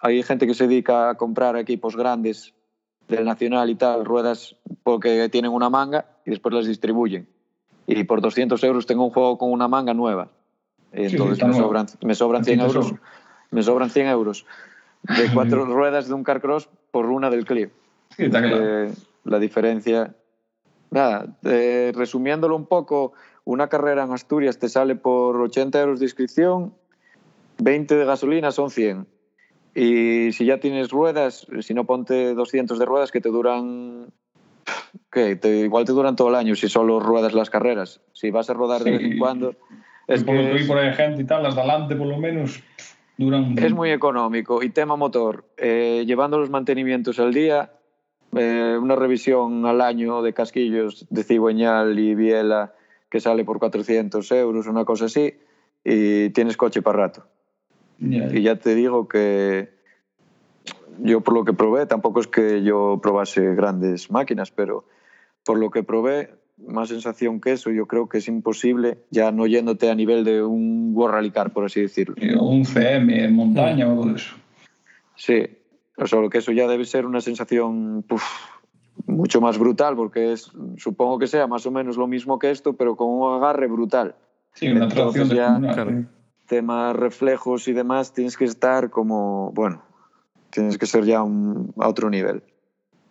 Hay gente que se dedica a comprar equipos grandes del Nacional y tal, ruedas porque tienen una manga y después las distribuyen. Y por 200 euros tengo un juego con una manga nueva. Sí, entonces está me, sobran, me sobran 100 Así te euros. Me sobran 100 euros de cuatro ruedas de un carcross por una del clip. Sí, está claro. Eh, la diferencia. Nada, eh, resumiéndolo un poco, una carrera en Asturias te sale por 80 euros de inscripción, 20 de gasolina son 100. Y si ya tienes ruedas, si no ponte 200 de ruedas que te duran. ¿Qué? Te- igual te duran todo el año si solo ruedas las carreras. Si vas a rodar de vez en cuando. Es Es por lo que que por ahí gente y tal, las de adelante por lo menos Es muy económico. Y tema motor, eh, llevando los mantenimientos al día, eh, una revisión al año de casquillos de cigüeñal y biela que sale por 400 euros, una cosa así, y tienes coche para rato. Y ya te digo que yo por lo que probé, tampoco es que yo probase grandes máquinas, pero por lo que probé, más sensación que eso, yo creo que es imposible, ya no yéndote a nivel de un World Rally Car, por así decirlo. O un CM en montaña o algo de eso. Sí, solo que eso ya debe ser una sensación puf, mucho más brutal, porque es, supongo que sea más o menos lo mismo que esto, pero con un agarre brutal. Sí, una Entonces de ya- Claro. Temas reflejos y demás, tienes que estar como, bueno, tienes que ser ya un- a otro nivel.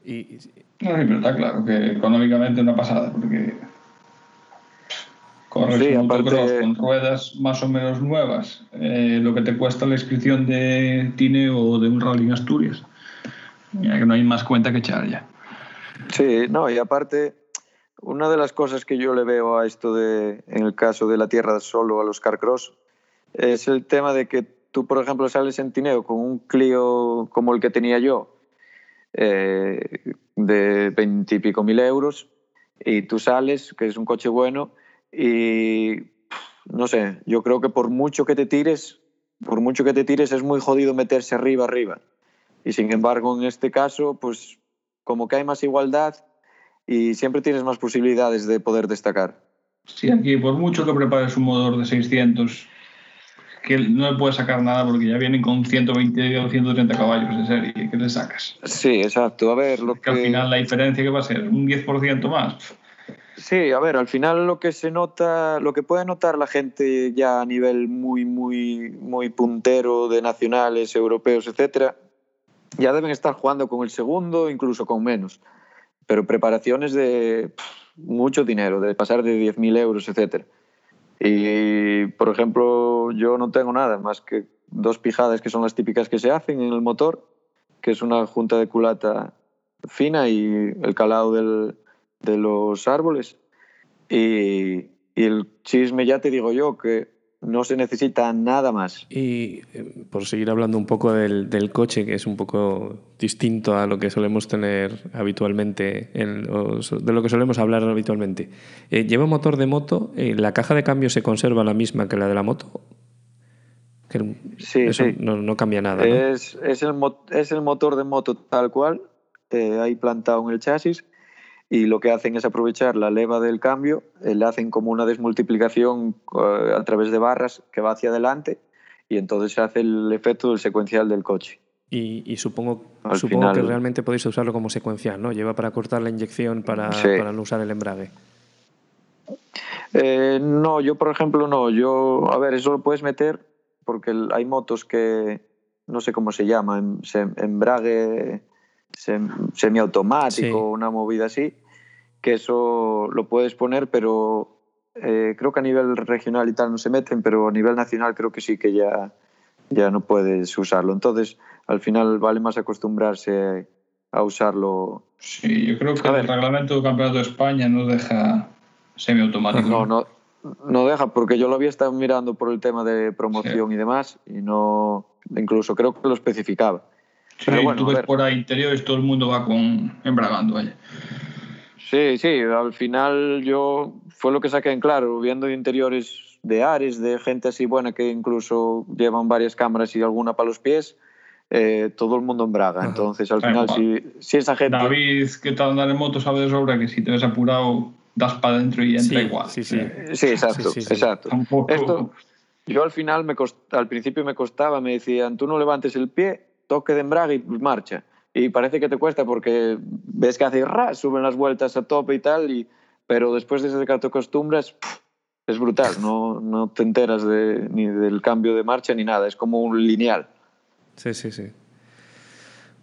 Y, y- No, sí, pero está claro que económicamente una pasada, porque corres Sí, un aparte- con ruedas más o menos nuevas, eh, lo que te cuesta la inscripción de Tine o de un rally en Asturias. Ya que no hay más cuenta que echar ya. Sí, no, y aparte, una de las cosas que yo le veo a esto de, en el caso de la tierra solo a los carcross, es el tema de que tú, por ejemplo, sales en Tineo con un Clio como el que tenía yo, eh, de veintipico mil euros, y tú sales, que es un coche bueno, y no sé, yo creo que por mucho que te tires, por mucho que te tires, es muy jodido meterse arriba, arriba. Y sin embargo, en este caso, pues como que hay más igualdad y siempre tienes más posibilidades de poder destacar. Sí, aquí por mucho que prepares un motor de 600, que no le puedes sacar nada porque ya vienen con 120 o 130 caballos de serie, ¿qué le sacas? Sí, exacto. A ver, lo Que al final la diferencia que va a ser un 10% más. Sí, a ver, al final lo que se nota, lo que puede notar la gente ya a nivel muy, muy, muy puntero de nacionales, europeos, etcétera, ya deben estar jugando con el segundo, incluso con menos. Pero preparaciones de pff, mucho dinero, de pasar de 10.000 euros, etcétera. Y, por ejemplo, yo no tengo nada más que dos pijadas que son las típicas que se hacen en el motor, que es una junta de culata fina y el calado del, de los árboles. Y, y el chisme, ya te digo yo, que no se necesita nada más. y, eh, por seguir hablando un poco del, del coche, que es un poco distinto a lo que solemos tener habitualmente, en- o so- de lo que solemos hablar habitualmente. Eh, ¿Lleva motor de moto? eh, ¿La caja de cambio se conserva la misma que la de la moto? Que Sí, eso sí. No, no cambia nada. ¿no? Es, es, el, es el motor de moto tal cual, eh, ahí plantado en el chasis, y lo que hacen es aprovechar la leva del cambio, eh, le hacen como una desmultiplicación eh, a través de barras que va hacia adelante, y entonces se hace el efecto del secuencial del coche. Y, y supongo, Al supongo que realmente podéis usarlo como secuencial, ¿no? Lleva para cortar la inyección para, Sí. para no usar el embrague. Eh, no, yo por ejemplo no. Yo, a ver, eso lo puedes meter porque hay motos que no sé cómo se llama, em- embrague sem- semiautomático, Sí. una movida así, que eso lo puedes poner, pero eh, creo que a nivel regional y tal no se meten, pero a nivel nacional creo que sí que ya, ya no puedes usarlo. Entonces, al final vale más acostumbrarse a usarlo. Sí, yo creo que el reglamento del Campeonato de España no deja semiautomático. No, no, no deja, porque yo lo había estado mirando por el tema de promoción y demás, y no, incluso creo que lo especificaba. Sí, pero bueno, tú ves por ahí interiores, todo el mundo va con embragando. Vaya. Sí, sí, al final yo fue lo que saqué en claro, viendo interiores de Ares, de gente así buena que incluso llevan varias cámaras y alguna para los pies, eh, todo el mundo embraga. Ajá. Entonces, al final, si, si esa gente... David, que tal andar en moto, sabe de sobra que si te ves apurado, das para adentro y entra Sí, igual. sí, sí. Eh, Sí, exacto, Sí, sí, sí. exacto. Tampoco. Esto, yo al final, me cost- al principio me costaba, me decían, tú no levantes el pie, toque de embrague y marcha. Y parece que te cuesta porque ves que hace ra, suben las vueltas a tope y tal, y, pero después de que te acostumbras, es brutal, no, no te enteras de, ni del cambio de marcha ni nada, es como un lineal. Sí, sí, sí.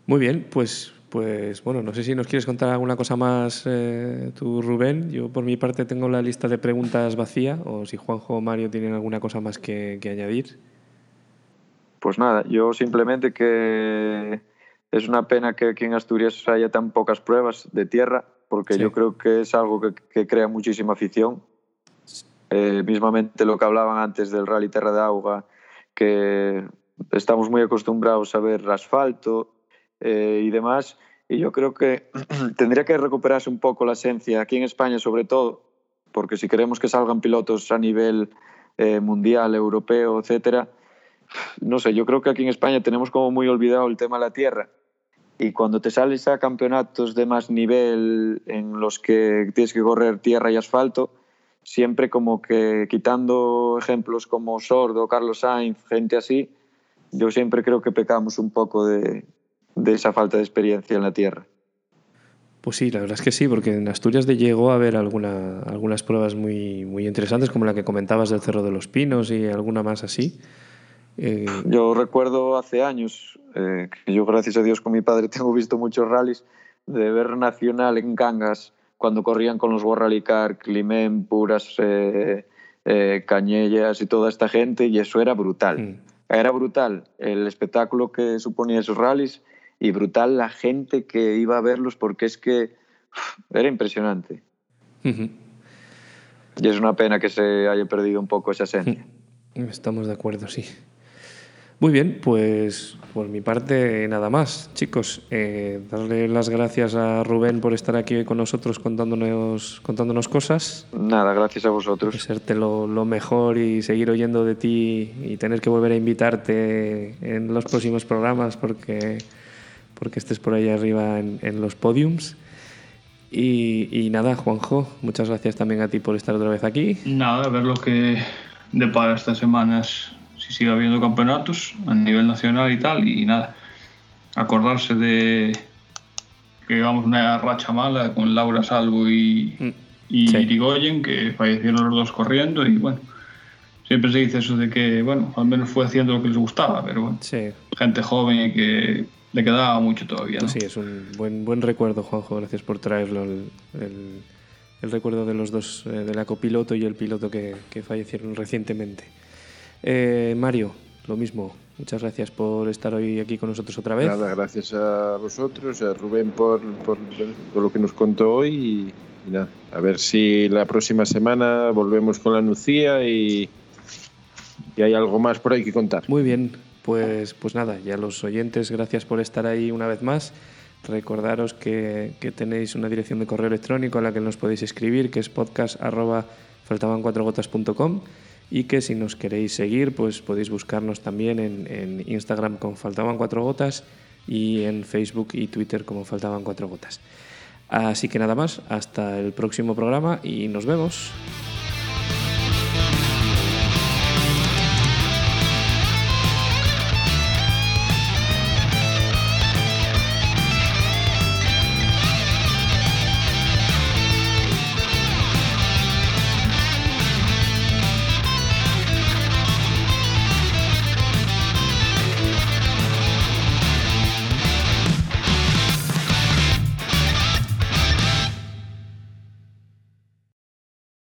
Muy bien, pues, pues bueno, no sé si nos quieres contar alguna cosa más eh, tú, Rubén. Yo por mi parte tengo la lista de preguntas vacía, o si Juanjo o Mario tienen alguna cosa más que, que añadir. Pues nada, yo simplemente que es una pena que aquí en Asturias haya tan pocas pruebas de tierra, porque Sí. yo creo que es algo que, que crea muchísima afición. Eh, mismamente lo que hablaban antes del Rally Terra de Auga, que estamos muy acostumbrados a ver asfalto eh, y demás, y yo creo que tendría que recuperarse un poco la esencia, aquí en España sobre todo, porque si queremos que salgan pilotos a nivel eh, mundial, europeo, etcétera, no sé, yo creo que aquí en España tenemos como muy olvidado el tema de la tierra. Y cuando te sales a campeonatos de más nivel en los que tienes que correr tierra y asfalto, siempre como que quitando ejemplos como Sordo, Carlos Sainz, gente así, yo siempre creo que pecamos un poco de, esa falta de experiencia en la tierra. Pues sí, la verdad es que sí, porque en Asturias de llegó a haber alguna, algunas pruebas muy, muy interesantes, como la que comentabas del Cerro de los Pinos y alguna más así. Eh, Yo recuerdo hace años, eh, que yo gracias a Dios con mi padre tengo visto muchos rallies, de ver Nacional en Cangas, cuando corrían con los World Rally Car, Climent, Puras, eh, eh, Cañellas y toda esta gente, y eso era brutal. mm, Era brutal el espectáculo que suponía esos rallies y brutal la gente que iba a verlos porque es que era impresionante. Y es una pena que se haya perdido un poco esa esencia. Estamos de acuerdo, sí. Muy bien, pues por mi parte nada más, chicos. Eh, darle las gracias a Rubén por estar aquí hoy con nosotros contándonos, contándonos cosas. Nada, gracias a vosotros. Desearte lo, lo mejor y seguir oyendo de ti y tener que volver a invitarte en los próximos programas porque, porque estés por ahí arriba en, en los podiums. Y, y nada, Juanjo, muchas gracias también a ti por estar otra vez aquí. Nada, a ver lo que depara estas semanas, si sigue habiendo campeonatos a nivel nacional y tal, y nada, acordarse de que llevamos una racha mala con Laura Salvo y, Mm, y sí. Irigoyen, que fallecieron los dos corriendo, y bueno, siempre se dice eso de que, bueno, al menos fue haciendo lo que les gustaba, pero bueno, Sí, gente joven y que le quedaba mucho todavía. ¿no? Sí, es un buen, buen recuerdo, Juanjo. Gracias por traerlo. El, el- el recuerdo de los dos, eh, de la copiloto y el piloto que, que fallecieron recientemente. Eh, Mario, lo mismo. Muchas gracias por estar hoy aquí con nosotros otra vez. Nada, gracias a vosotros, a Rubén por, por, por lo que nos contó hoy y, y nada, a ver si la próxima semana volvemos con la Nucía y, y hay algo más por ahí que contar. Muy bien, pues, pues nada, ya los oyentes, gracias por estar ahí una vez más. Recordaros que, que tenéis una dirección de correo electrónico a la que nos podéis escribir, que es podcast arroba faltaban4gotas.com y que si nos queréis seguir, pues podéis buscarnos también en, en Instagram con Faltaban Cuatro Gotas y en Facebook y Twitter como Faltaban Cuatro Gotas. Así que nada más, hasta el próximo programa y nos vemos.